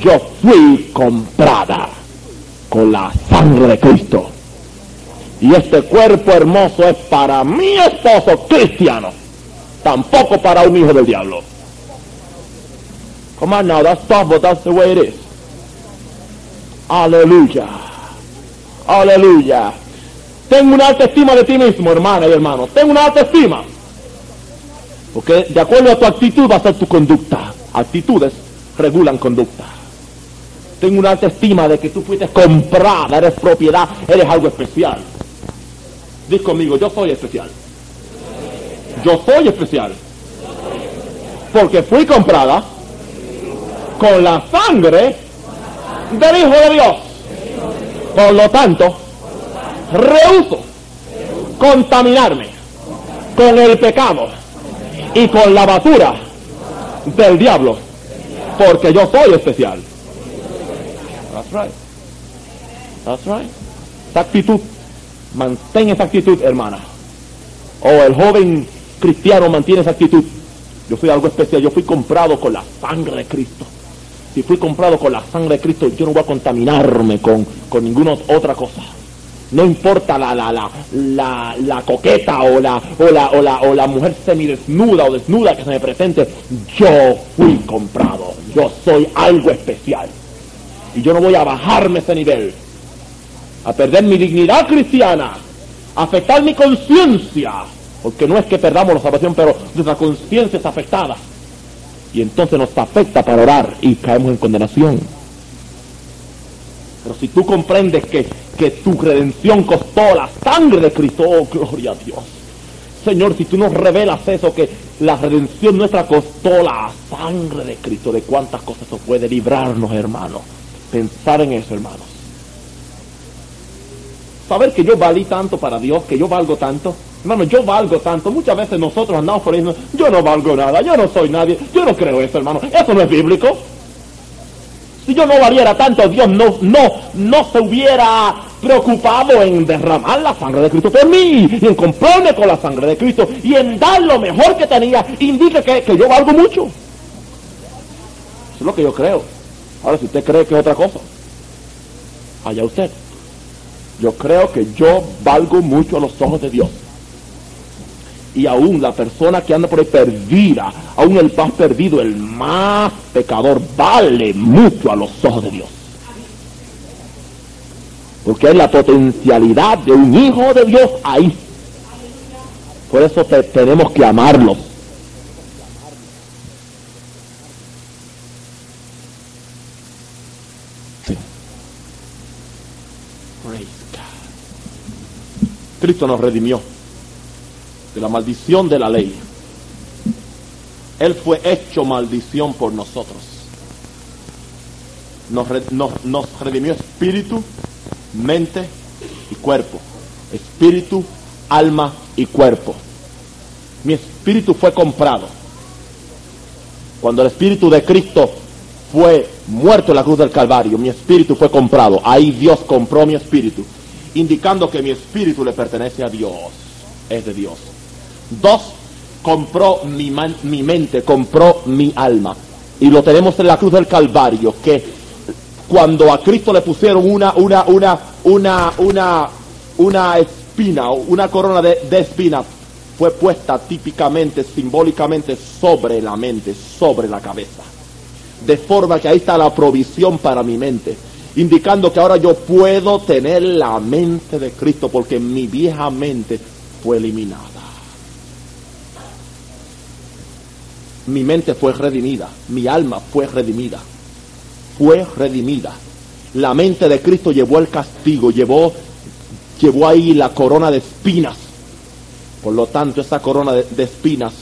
yo fui comprada con la sangre de Cristo. Y este cuerpo hermoso es para mi esposo cristiano tampoco para un hijo del diablo. Come on now, that's tough, but that's the way it is. Aleluya. Aleluya. Tengo una alta estima de ti mismo, hermana y hermano. Tengo una alta estima. Porque de acuerdo a tu actitud va a ser tu conducta. Actitudes regulan conducta. Tengo una alta estima de que tú fuiste comprada, eres propiedad, eres algo especial. Diz conmigo, yo soy especial. Yo soy especial. Porque fui comprada con la sangre del Hijo de Dios. Por lo tanto, rehuso contaminarme con el pecado y con la basura del diablo, porque yo soy especial. Right. That's right. Esa actitud, mantén esa actitud, hermana. O el joven cristiano mantiene esa actitud. Yo soy algo especial, yo fui comprado con la sangre de Cristo. Si fui comprado con la sangre de Cristo, yo no voy a contaminarme con, con ninguna otra cosa. No importa la, la, la, la, la coqueta o la, o, la, o, la, o la mujer semidesnuda o desnuda que se me presente. Yo fui comprado. Yo soy algo especial. Y yo no voy a bajarme ese nivel. A perder mi dignidad cristiana. A afectar mi conciencia. Porque no es que perdamos la salvación, pero nuestra conciencia es afectada. Y entonces nos afecta para orar y caemos en condenación. Pero si tú comprendes que, que tu redención costó la sangre de Cristo, oh gloria a Dios. Señor, si tú nos revelas eso, que la redención nuestra costó la sangre de Cristo, de cuántas cosas eso puede librarnos, hermanos. Pensar en eso, hermanos. Saber que yo valí tanto para Dios, que yo valgo tanto. Hermano, yo valgo tanto. Muchas veces nosotros andamos por ahí yo no valgo nada, yo no soy nadie. Yo no creo eso, hermano. Eso no es bíblico. Si yo no valiera tanto, Dios no, no, no se hubiera preocupado en derramar la sangre de Cristo por mí, y en comprarme con la sangre de Cristo, y en dar lo mejor que tenía, indica que, que yo valgo mucho. Eso es lo que yo creo. Ahora, si usted cree que es otra cosa, allá usted. Yo creo que yo valgo mucho a los ojos de Dios. Y aún la persona que anda por ahí perdida, aún el más perdido, el más pecador, vale mucho a los ojos de Dios. Porque es la potencialidad de un hijo de Dios ahí. Por eso te- tenemos que amarlos. Sí. Praise God. Cristo nos redimió de la maldición de la ley. Él fue hecho maldición por nosotros. Nos, nos- nos redimió espíritu, mente y cuerpo. Espíritu, alma y cuerpo. Mi espíritu fue comprado. Cuando el espíritu de Cristo fue muerto en la cruz del Calvario, mi espíritu fue comprado. Ahí Dios compró mi espíritu, indicando que mi espíritu le pertenece a Dios. Es de Dios. Dos, compró mi, man- mi mente, compró mi alma. Y lo tenemos en la cruz del Calvario, que cuando a Cristo le pusieron una, una, una, una, una, una espina, una corona de, de espinas, fue puesta típicamente, simbólicamente sobre la mente, sobre la cabeza. De forma que ahí está la provisión para mi mente, indicando que ahora yo puedo tener la mente de Cristo, porque mi vieja mente fue eliminada. Mi mente fue redimida, mi alma fue redimida fue redimida. La mente de Cristo llevó el castigo, llevó, llevó ahí la corona de espinas. Por lo tanto, esa corona de, de espinas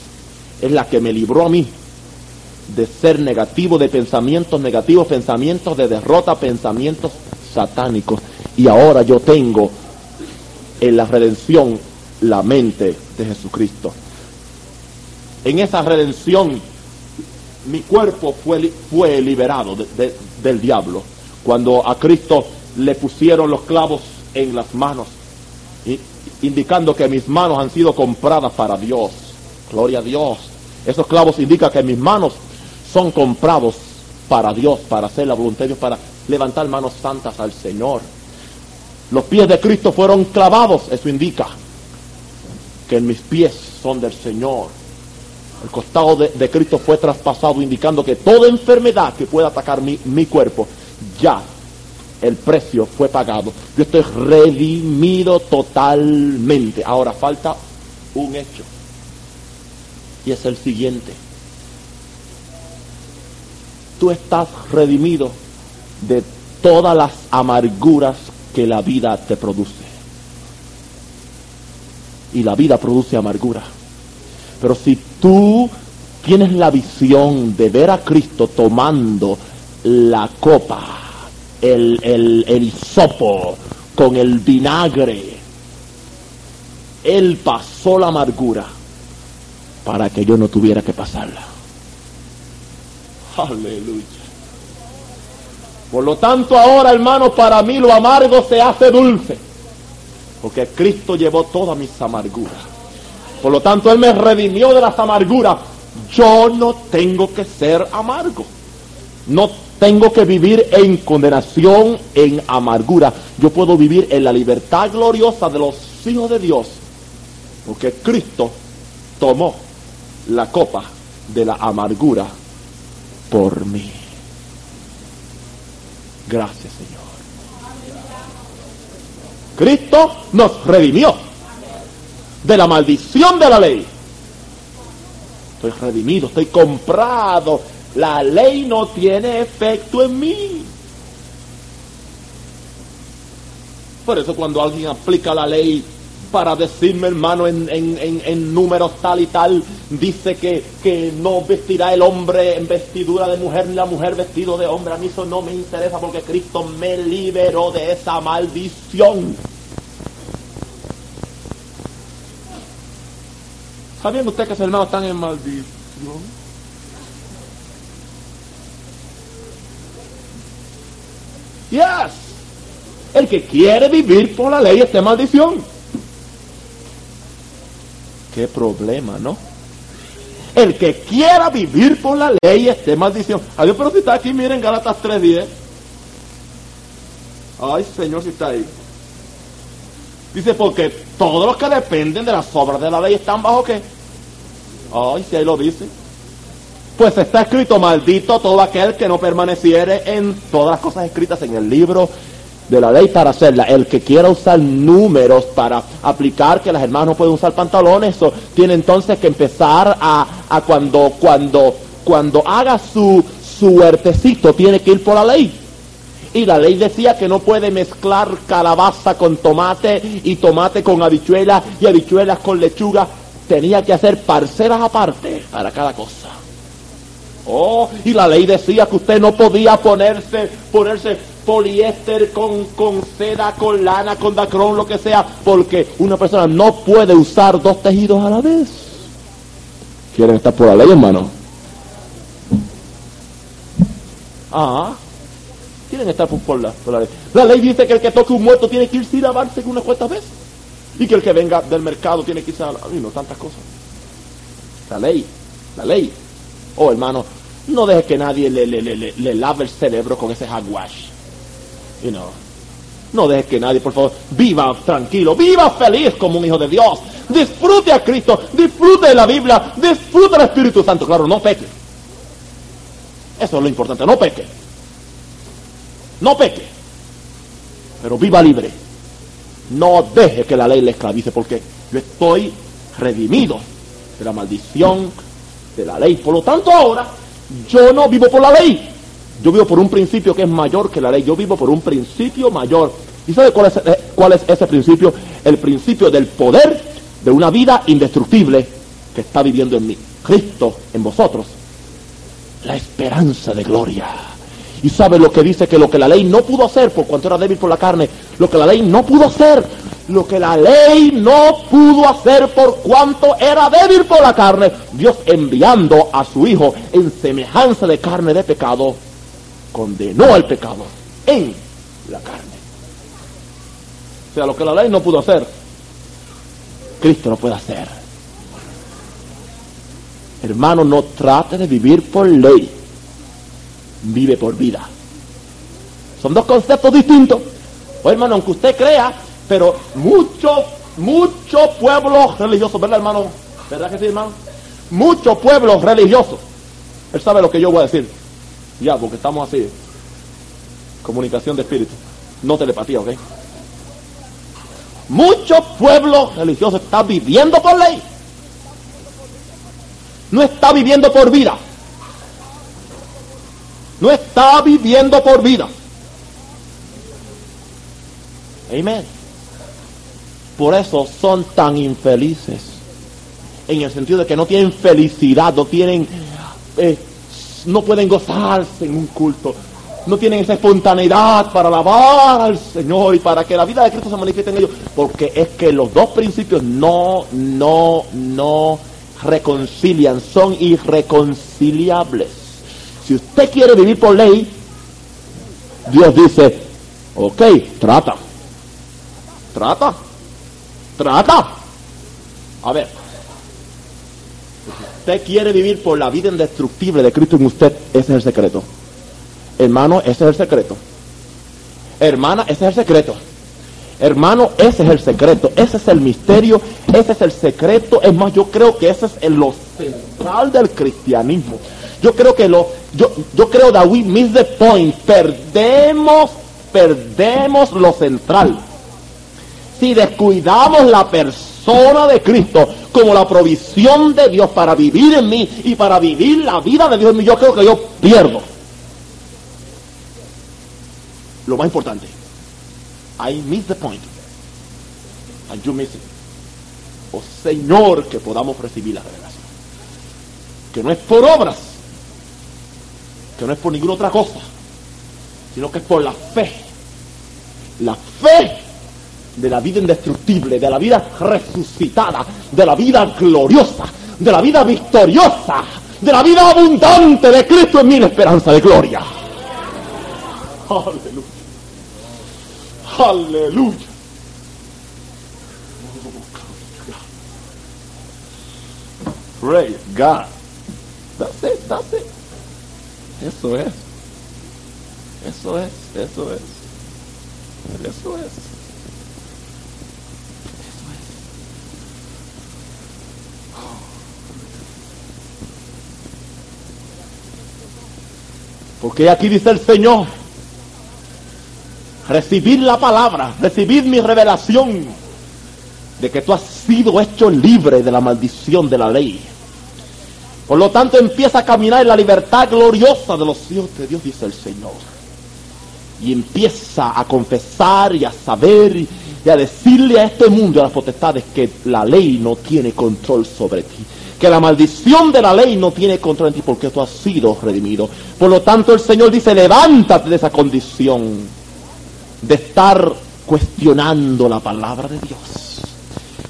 es la que me libró a mí de ser negativo, de pensamientos negativos, pensamientos de derrota, pensamientos satánicos. Y ahora yo tengo en la redención la mente de Jesucristo. En esa redención mi cuerpo fue, fue liberado de- de- del diablo. Cuando a Cristo le pusieron los clavos en las manos, indicando que mis manos han sido compradas para Dios. Gloria a Dios. Esos clavos indican que mis manos son comprados para Dios, para hacer la voluntad de Dios, para levantar manos santas al Señor. Los pies de Cristo fueron clavados, eso indica que mis pies son del Señor. El costado de, de Cristo fue traspasado, indicando que toda enfermedad que pueda atacar mi, mi cuerpo, ya el precio fue pagado. Yo estoy redimido totalmente. Ahora falta un hecho. Y es el siguiente. Tú estás redimido de todas las amarguras que la vida te produce. Y la vida produce amargura. Pero si tú tienes la visión de ver a Cristo tomando la copa, el, el, el hisopo con el vinagre Él pasó la amargura para que yo no tuviera que pasarla. Aleluya. Por lo tanto, ahora, hermano, para mí lo amargo se hace dulce. Porque Cristo llevó todas mis amarguras. Por lo tanto, Él me redimió de las amarguras. Yo no tengo que ser amargo. No tengo que vivir en condenación, en amargura. Yo puedo vivir en la libertad gloriosa de los hijos de Dios. Porque Cristo tomó la copa de la amargura por mí. Gracias, Señor. Cristo nos redimió de la maldición de la ley. Estoy redimido, estoy comprado. La ley no tiene efecto en mí. Por eso cuando alguien aplica la ley para decirme, hermano, en, en, números tal y tal, dice que, que, no vestirá el hombre en vestidura de mujer ni la mujer vestido de hombre. A mí eso no me interesa porque Cristo me liberó de esa maldición. ¿Sabían ustedes que sus hermanos están en maldición? Yes. El que quiere vivir por la ley está en maldición. Qué problema, ¿no? El que quiera vivir por la ley esté maldición. Adiós, pero si está aquí, miren Galatas 3.10. Ay, Señor, si está ahí. Dice, porque todos los que dependen de las obras de la ley están bajo qué. Ay, si ahí lo dice. Pues está escrito, maldito todo aquel que no permaneciere en todas las cosas escritas en el libro de la ley para hacerla. El que quiera usar números para aplicar que las hermanas no pueden usar pantalones, eso tiene entonces que empezar a, a cuando, cuando, cuando haga su suertecito, tiene que ir por la ley. Y la ley decía que no puede mezclar calabaza con tomate y tomate con habichuelas y habichuelas con lechuga. Tenía que hacer parcelas aparte para cada cosa. Oh, y la ley decía que usted no podía ponerse, ponerse poliéster con, con seda, con lana, con dacrón, lo que sea, porque una persona no puede usar dos tejidos a la vez. ¿Quieren estar por la ley, hermano? Ah, quieren estar por la, ley. La ley dice que el que toque un muerto tiene que irse a lavarse unas cuantas veces. Y que el que venga del mercado tiene que irse a... Y no, tantas cosas. La ley, la ley. Oh, hermano, no deje que nadie le, le, le, le lave el cerebro con ese hagwash. You know. No deje que nadie, por favor, viva tranquilo, viva feliz como un hijo de Dios. Disfrute a Cristo, disfrute de la Biblia, disfrute del Espíritu Santo. Claro, no peque. Eso es lo importante, no peque. No peque. Pero viva libre. No deje que la ley le esclavice porque yo estoy redimido de la maldición de la ley. Por lo tanto, ahora yo no vivo por la ley. Yo vivo por un principio que es mayor que la ley. Yo vivo por un principio mayor. ¿Y sabe cuál es, eh, cuál es ese principio? El principio del poder de una vida indestructible que está viviendo en mí. Cristo en vosotros. La esperanza de gloria. Y sabe lo que dice que lo que la ley no pudo hacer por cuanto era débil por la carne, lo que la ley no pudo hacer, lo que la ley no pudo hacer por cuanto era débil por la carne, Dios enviando a su Hijo en semejanza de carne de pecado, condenó al pecado en la carne. O sea, lo que la ley no pudo hacer, Cristo no puede hacer. Hermano, no trate de vivir por ley, vive por vida. Son dos conceptos distintos. O hermano, aunque usted crea, pero muchos, muchos pueblos religiosos, ¿verdad hermano? ¿Verdad que sí, hermano? Muchos pueblos religiosos. Él sabe lo que yo voy a decir. Ya, porque estamos así. Comunicación de espíritu. No telepatía, ¿ok? Muchos pueblos religiosos están viviendo por ley. No está viviendo por vida. No está viviendo por vida. Amén. Por eso son tan infelices. En el sentido de que no tienen felicidad, no tienen eh, no pueden gozarse en un culto. no tienen esa espontaneidad para alabar al Señor y para que la vida de Cristo se manifieste en ellos, porque es que los dos principios no, no, no reconcilian, son irreconciliables. Si usted quiere vivir por ley, Dios dice, ok, trata, trata, trata. A ver, usted quiere vivir por la vida indestructible de Cristo en usted, ese es el secreto. Hermano, ese es el secreto. Hermana, ese es el secreto. Hermano, ese es el secreto, ese es el misterio, ese es el secreto. Es más, yo creo que ese es lo central del cristianismo. Yo creo que lo, yo, yo creo that we miss the point. Perdemos, perdemos lo central. Si descuidamos la persona de Cristo como la provisión de Dios para vivir en mí y para vivir la vida de Dios en mí, yo creo que yo pierdo. Lo más importante. I miss the point. And you miss it. Oh Señor, que podamos recibir la revelación. Que no es por obras, que no es por ninguna otra cosa, sino que es por la fe. La fe de la vida indestructible, de la vida resucitada, de la vida gloriosa, de la vida victoriosa, de la vida abundante de Cristo en mi esperanza de gloria. Aleluya. Aleluya. Praise God. That's it, that's it. Eso es. Eso es, eso es. Eso es. Eso es. Porque aquí dice el Señor, recibir la palabra, recibir mi revelación de que tú has sido hecho libre de la maldición de la ley. Por lo tanto empieza a caminar en la libertad gloriosa de los hijos de Dios, dice el Señor. Y empieza a confesar y a saber y, a decirle a este mundo, a las potestades, que la ley no tiene control sobre ti. Que la maldición de la ley no tiene control en ti porque tú has sido redimido. Por lo tanto el Señor dice, levántate de esa condición de estar cuestionando la palabra de Dios.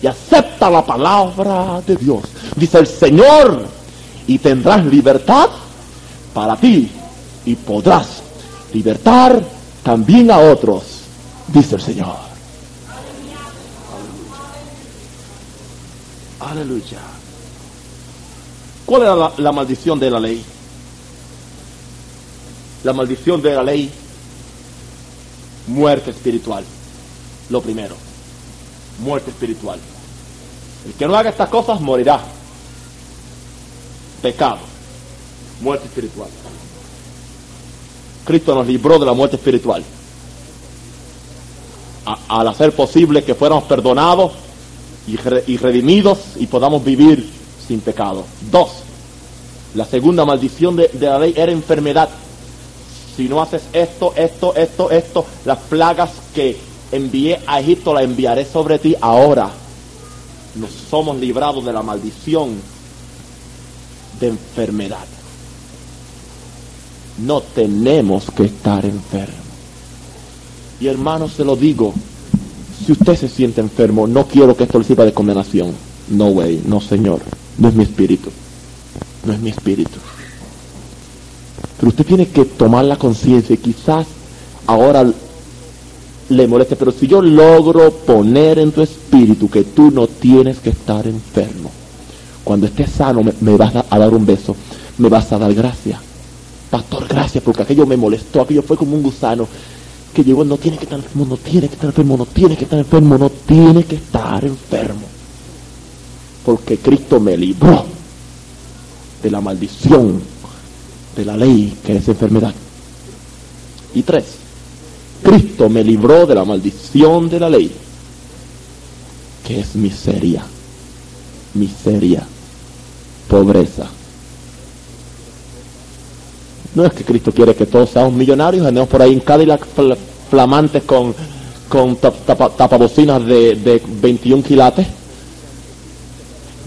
Y acepta la palabra de Dios. Dice el Señor, y tendrás libertad para ti y podrás libertar también a otros, dice el Señor. Aleluya. ¿Cuál era la, maldición de la ley? La maldición de la ley muerte espiritual. Lo primero, muerte espiritual. El que no haga estas cosas morirá. Pecado, muerte espiritual. Cristo nos libró de la muerte espiritual. Al hacer posible que fuéramos perdonados y, re, y redimidos y podamos vivir sin pecado. Dos, la segunda maldición de, de la ley era enfermedad si no haces esto, esto, esto, esto, las plagas que envié a Egipto las enviaré sobre ti ahora. Nos somos librados de la maldición de enfermedad. No tenemos que estar enfermos. Y hermano, se lo digo, si usted se siente enfermo, no quiero que esto le sirva de condenación. No way, no señor, no es mi espíritu. No es mi espíritu. Pero usted tiene que tomar la conciencia y quizás ahora le moleste, pero si yo logro poner en tu espíritu que tú no tienes que estar enfermo, cuando estés sano me, me vas a, dar un beso, me vas a dar gracias. Pastor, gracias, porque aquello me molestó, aquello fue como un gusano que llegó, no tiene que estar enfermo, no tiene que estar enfermo, no tiene que estar enfermo, no tiene que estar enfermo. Porque Cristo me libró de la maldición de la ley, que es enfermedad. Y tres, Cristo me libró de la maldición de la ley, que es miseria, miseria, pobreza. No es que Cristo quiere que todos seamos millonarios, andemos por ahí en Cadillac fl flamantes con, con tapabocinas tapa de, de 21 quilates.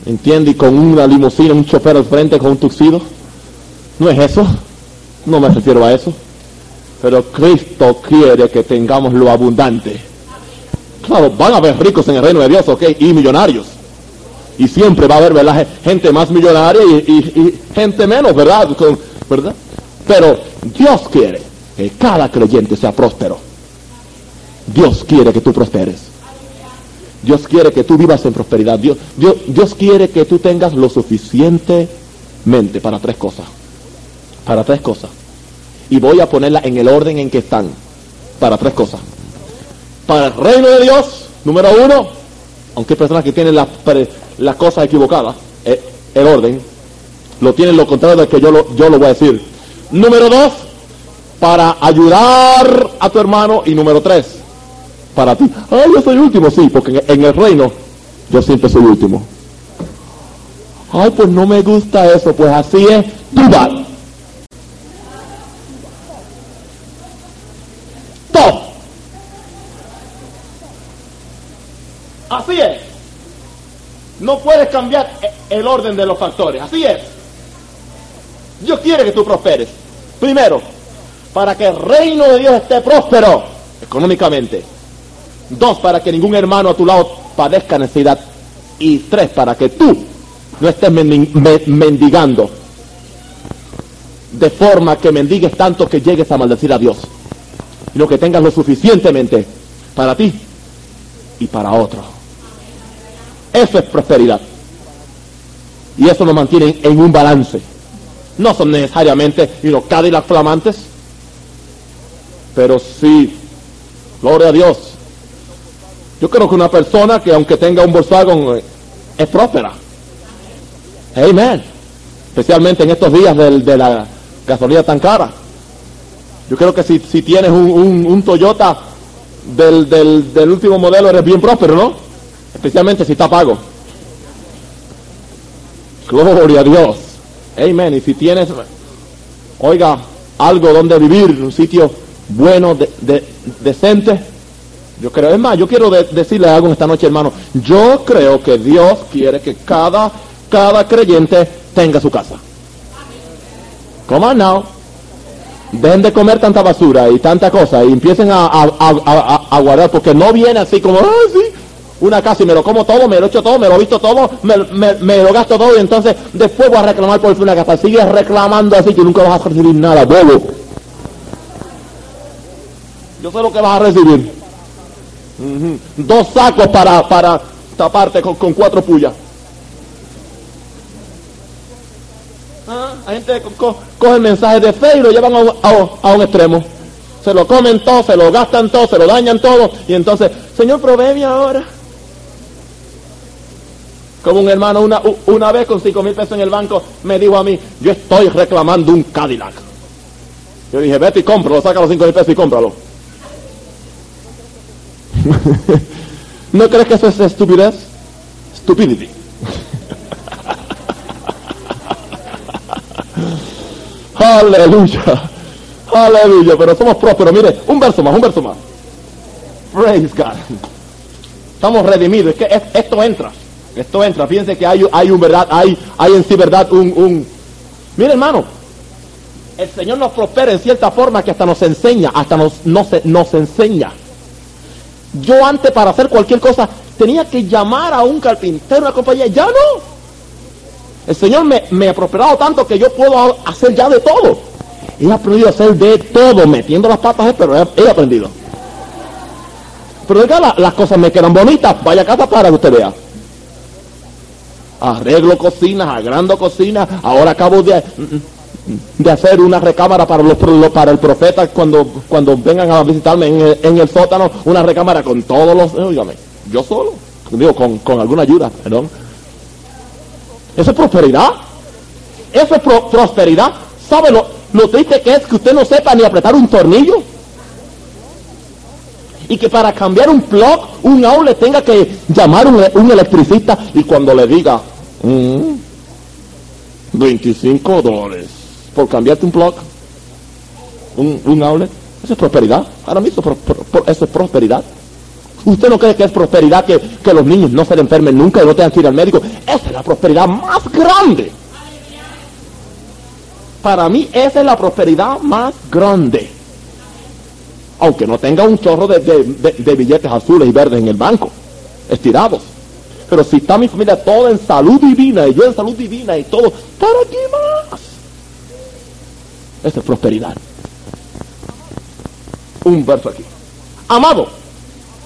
¿Entiende? Y con una limusina, un chofer al frente con un tuxido. No es eso. No me refiero a eso. Pero Cristo quiere que tengamos lo abundante. Claro, van a haber ricos en el reino de Dios, ok, y millonarios. Y siempre va a haber, ¿verdad? Gente más millonaria y, y gente menos, ¿verdad? Con, ¿verdad? Pero Dios quiere que cada creyente sea próspero. Dios quiere que tú prosperes. Dios quiere que tú vivas en prosperidad. Dios, Dios, Dios quiere que tú tengas lo suficientemente para tres cosas. Para tres cosas. Y voy a ponerla en el orden en que están. Para tres cosas. Para el reino de Dios, número uno, aunque hay personas que tienen las la cosas equivocadas, eh, el, orden, lo tienen lo contrario de que yo lo, yo lo voy a decir. Número dos, para ayudar a tu hermano. Y número tres, para ti. Ay, yo soy último, sí, porque en el reino yo siempre soy último. Ay, pues no me gusta eso, pues así es, vas. Top. Así es. No puedes cambiar el orden de los factores, así es. Dios quiere que tú prosperes. Primero, para que el reino de Dios esté próspero económicamente. Dos, para que ningún hermano a tu lado padezca necesidad. Y tres, para que tú no estés mendigando. De forma que mendigues tanto que llegues a maldecir a Dios. Sino que tengas lo suficientemente para ti y para otro. Eso es prosperidad. Y eso nos mantiene en un balance. No son necesariamente y Cadillac flamantes. Pero sí, gloria a Dios, yo creo que una persona que aunque tenga un Volkswagen eh, es próspera. Amen. Especialmente en estos días de la gasolina tan cara. Yo creo que si, si tienes un, Toyota del, del, último modelo eres bien próspero, ¿no? Especialmente si está pago. Gloria a Dios. Amen. Y si tienes, oiga, algo donde vivir, un sitio bueno, de, decente, yo creo, es más, yo quiero decirle algo esta noche, hermano. Yo creo que Dios quiere que cada, cada creyente tenga su casa. Come on now. Dejen de comer tanta basura y tanta cosa y empiecen a, a, guardar, porque no viene así como, ah, sí, una casa y me lo como todo, me lo echo todo, me lo visto todo, me, lo gasto todo y entonces después voy a reclamar por una casa. Sigues reclamando así que nunca vas a recibir nada, bobo. Yo sé lo que vas a recibir. Dos sacos para, para taparte con, cuatro pullas. Ah, hay gente coge mensajes de fe y lo llevan a, un extremo. Se lo comen todo, se lo gastan todo, se lo dañan todo. Y entonces, Señor, proveeme ahora. Como un hermano una, una vez con cinco mil pesos en el banco me dijo a mí, yo estoy reclamando un Cadillac. Yo dije, vete y cómpralo, saca los cinco mil pesos y cómpralo. ¿No crees que eso es estupidez? Stupidity. Aleluya. Aleluya. Pero somos prósperos. Mire, un verso más, un verso más. Praise God. Estamos redimidos. Es que esto entra. Esto entra. Fíjense que hay, hay un verdad, hay, hay en sí verdad un, un. Mire, hermano. El Señor nos prospera en cierta forma que hasta nos enseña, hasta nos, nos, nos enseña yo antes para hacer cualquier cosa tenía que llamar a un carpintero, una compañía. Ya no. El Señor me, ha prosperado tanto que yo puedo hacer ya de todo. He aprendido a hacer de todo, metiendo las patas, pero he, aprendido. Pero acá las cosas me quedan bonitas. Vaya casa para que usted vea. Arreglo cocinas, agrando cocinas. Ahora acabo de de hacer una recámara para los, para el profeta cuando cuando vengan a visitarme en el, sótano. Una recámara con todos los oígame, yo solo digo con, con alguna ayuda perdón. Eso es prosperidad. Eso es prosperidad. Sabe lo, triste que es que usted no sepa ni apretar un tornillo y que para cambiar un plug un outlet tenga que llamar un, un electricista y cuando le diga 25 mm, dólares por cambiarte un plug, un, un outlet. Eso es prosperidad. Ahora mismo eso es prosperidad. ¿Usted no cree que es prosperidad que, que, los niños no se enfermen nunca y no tengan que ir al médico? Esa es la prosperidad más grande. Para mí esa es la prosperidad más grande. aunque no tenga un chorro de, de- de- de billetes azules y verdes en el banco, estirados. Pero si está mi familia toda en salud divina y yo en salud divina y todo, ¿para qué más? Esa es prosperidad. Un verso aquí. Amado,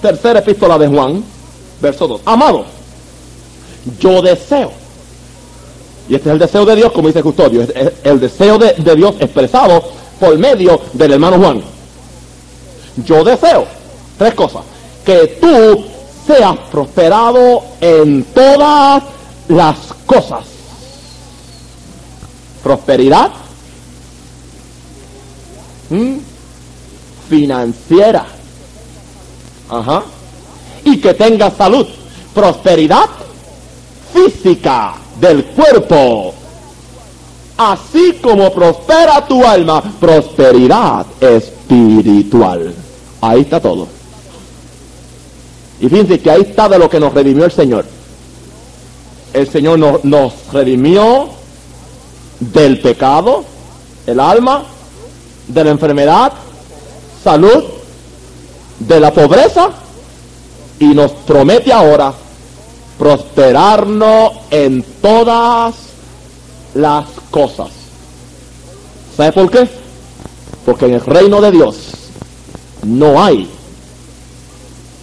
tercera epístola de Juan, verso 2. Amado, yo deseo. Y este es el deseo de Dios, como dice custodio, es el deseo de, de Dios expresado por medio del hermano Juan. Yo deseo tres cosas. Que tú seas prosperado en todas las cosas. Prosperidad financiera. Ajá. Y que tengas salud. Prosperidad física del cuerpo. Así como prospera tu alma, prosperidad espiritual. Ahí está todo. Y fíjense que ahí está de lo que nos redimió el Señor. El Señor nos, redimió del pecado, el alma, de la enfermedad, salud, de la pobreza y nos promete ahora prosperarnos en todas las cosas. ¿Sabe por qué? Porque en el reino de Dios no hay,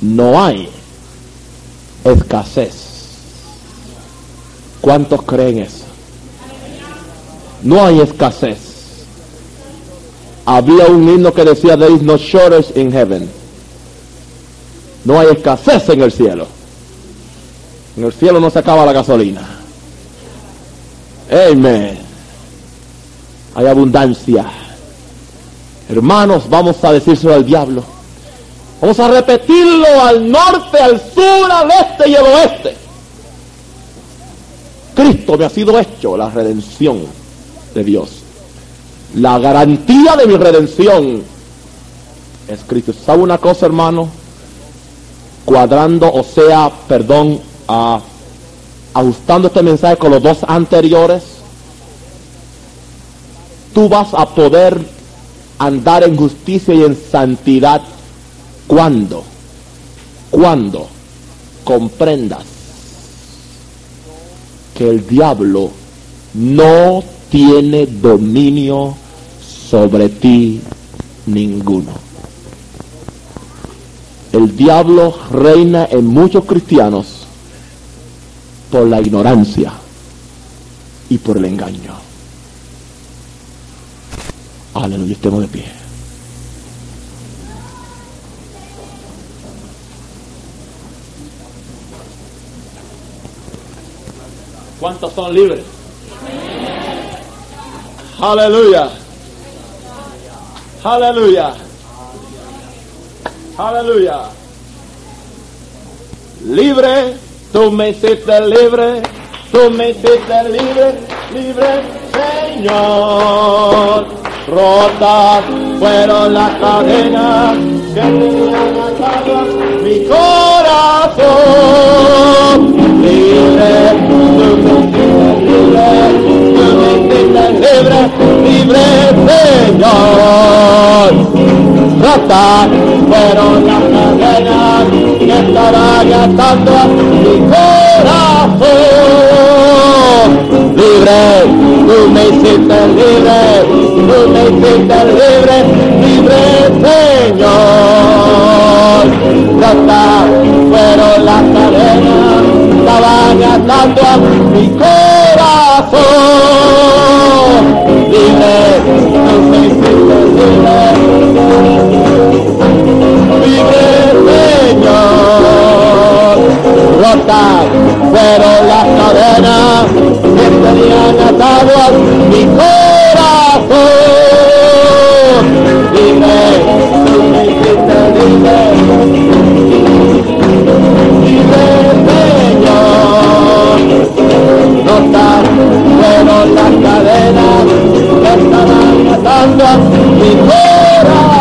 no hay escasez. ¿Cuántos creen eso? No hay escasez. Había un himno que decía, there is no shortage in heaven. No hay escasez en el cielo. En el cielo no se acaba la gasolina. Amén. Hay abundancia. Hermanos, vamos a decírselo al diablo. Vamos a repetirlo al norte, al sur, al este y al oeste. Cristo me ha sido hecho la redención de Dios. La garantía de mi redención es Cristo. ¿Sabe una cosa, hermano? Cuadrando, o sea, perdón, ah, ajustando este mensaje con los dos anteriores, tú vas a poder andar en justicia y en santidad cuando, cuando comprendas que el diablo no tiene dominio sobre ti ninguno. El diablo reina en muchos cristianos por la ignorancia y por el engaño. Aleluya, estemos de pie. ¿Cuántos son libres? Aleluya. Aleluya. Aleluya. Libre, tú me hiciste libre, tú me hiciste libre, libre, Señor. Rotas fueron las cadenas que tenían atadas mi corazón. Fueron las cadenas que estaban atando a mi corazón. Libre, tú me hiciste libre, tú me hiciste libre, libre Señor. Rotas atando a mi corazón. Libre, tú me hiciste libre libre Señor. Rotas fueron las cadenas que tenían atadas mi corazón. Mi corazón.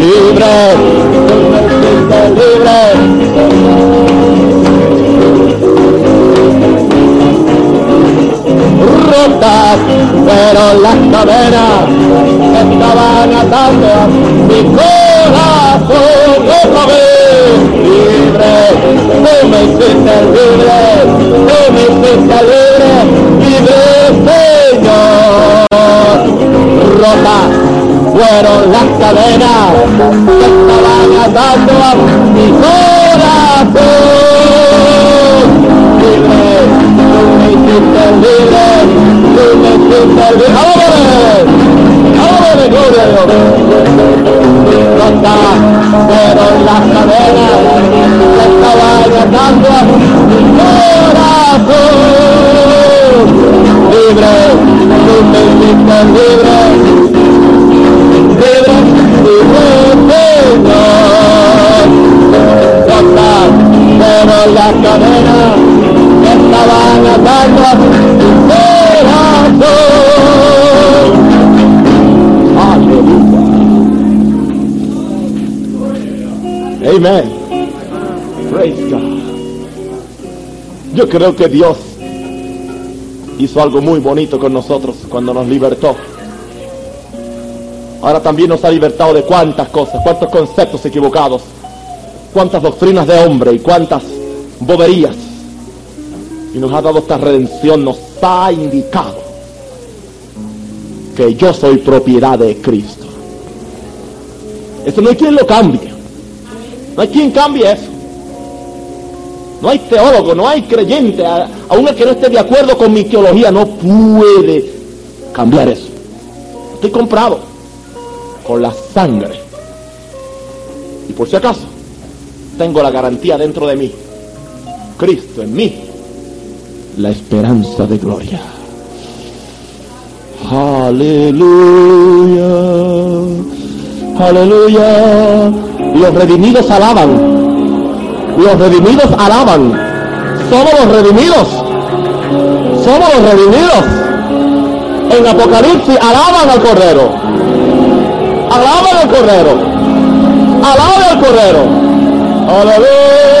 Libre, libre. Rotas fueron las cadenas estaban atando mi corazón otra vez. Libre, tú me hiciste libre, tú me hiciste libre cadenas que estaban atando a mi corazón libre, tú me hiciste libre, tú me hiciste libre, ¡Vámonos! ¡Vámonos, gloria a Dios! Rota fueron las cadenas que estaban atando a mi corazón libre, tú me hiciste libre, fueron las cadenas que estaban atando a mi corazón. Praise God. Yo creo que Dios hizo algo muy bonito con nosotros cuando nos libertó. Ahora también nos ha libertado de cuántas cosas, cuántos conceptos equivocados, cuántas doctrinas de hombre y cuántas boberías. Y nos ha dado esta redención, nos ha indicado que yo soy propiedad de Cristo. Eso no hay quien lo cambie. No hay quien cambie eso. No hay teólogo, no hay creyente, a- aun el que no esté de acuerdo con mi teología, no puede cambiar eso. Estoy comprado con la sangre. Y por si acaso, tengo la garantía dentro de mí. Cristo en mí, la esperanza de gloria. Aleluya. Aleluya. Los redimidos alaban. Los redimidos alaban. Somos los redimidos. Somos los redimidos. En Apocalipsis alaban al Cordero. Alaban al Cordero. Alaban al Cordero. Aleluya.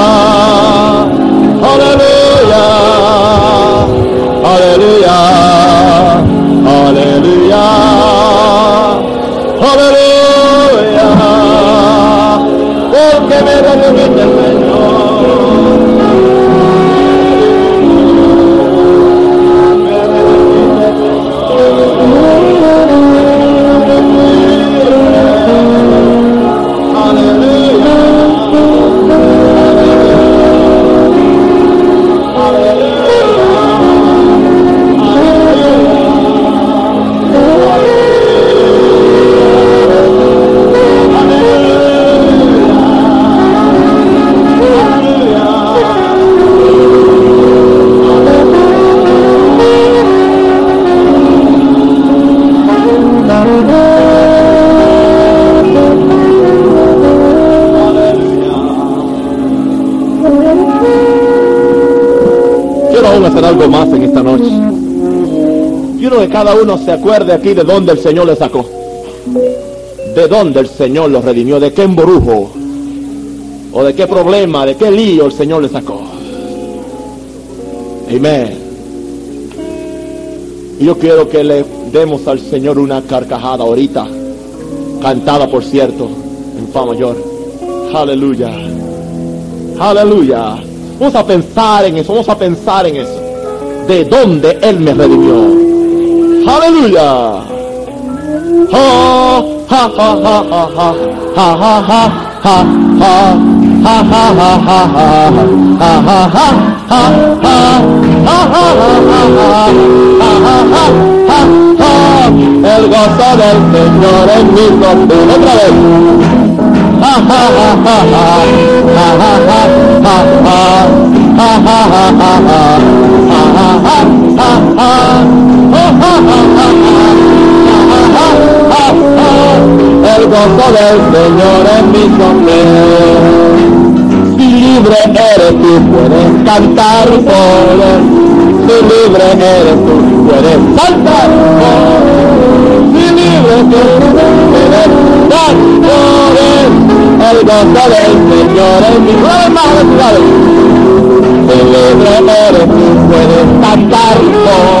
Cada uno se acuerde aquí de dónde el Señor le sacó. De dónde el Señor los redimió, de qué embrujo, o de qué problema, de qué lío el Señor le sacó. Amén. Yo quiero que le demos al Señor una carcajada ahorita, cantada por cierto, en fa mayor. Aleluya. Aleluya. Vamos a pensar en eso, vamos a pensar en eso. De dónde Él me redimió. Aleluya. El gozo del Señor es mi gozo. Otra vez. El gozo del Señor en mi sombrero. Si libre eres tú, puedes cantar poder. Si libre eres tú, puedes cantar poder. Si libre tú, puedes cantar poder. El gozo del Señor en mi ¿sabes? Si libre eres tú, puedes cantar por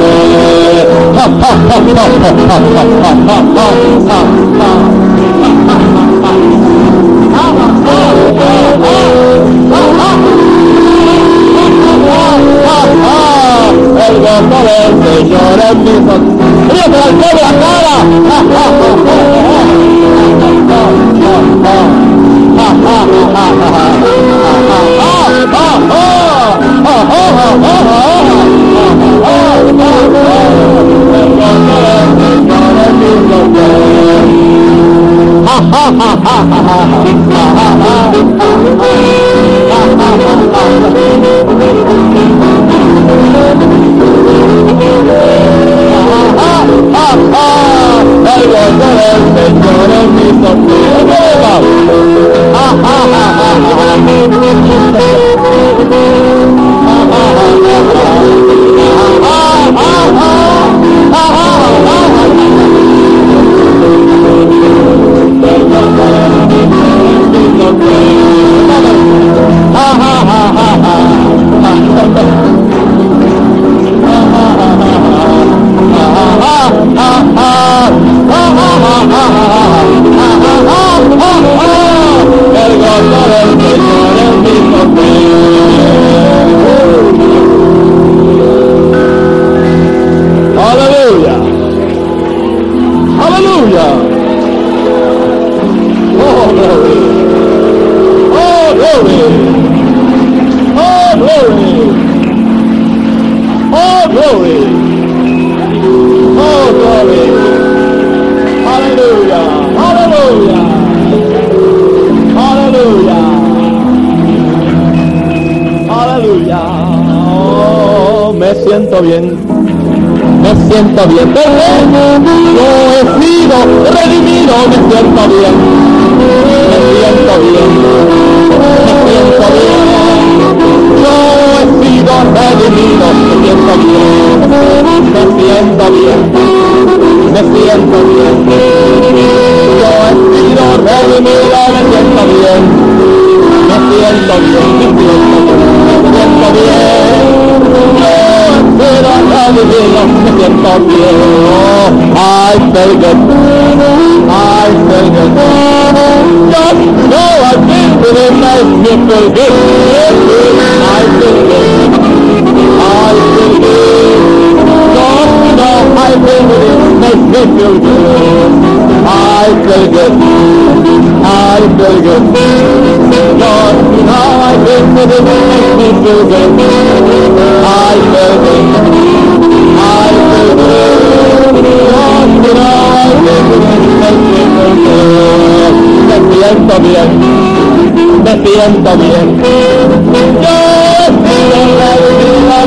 El gozo del Señor en mi corazón. ¡Ríete al pueblo la cara! El gozo del Ay, los señores, mis siento bien. Me siento bien. Yo he sido redimido. Me siento bien. Me siento bien. Me siento bien. Yo he sido redimido. Me siento bien. Me siento bien. Me siento bien. Yo he sido redimido. Me siento bien. Me siento bien. Me siento bien. love you, I love you, I feel good, I feel good, just know I feel good, I feel good, I feel good, I feel good, I just know I feel good, I feel good, I feel good, I feel good. Don't you know I've been with it, it makes me feel good. I feel. siento bien, me siento bien. Yo estoy en la vida,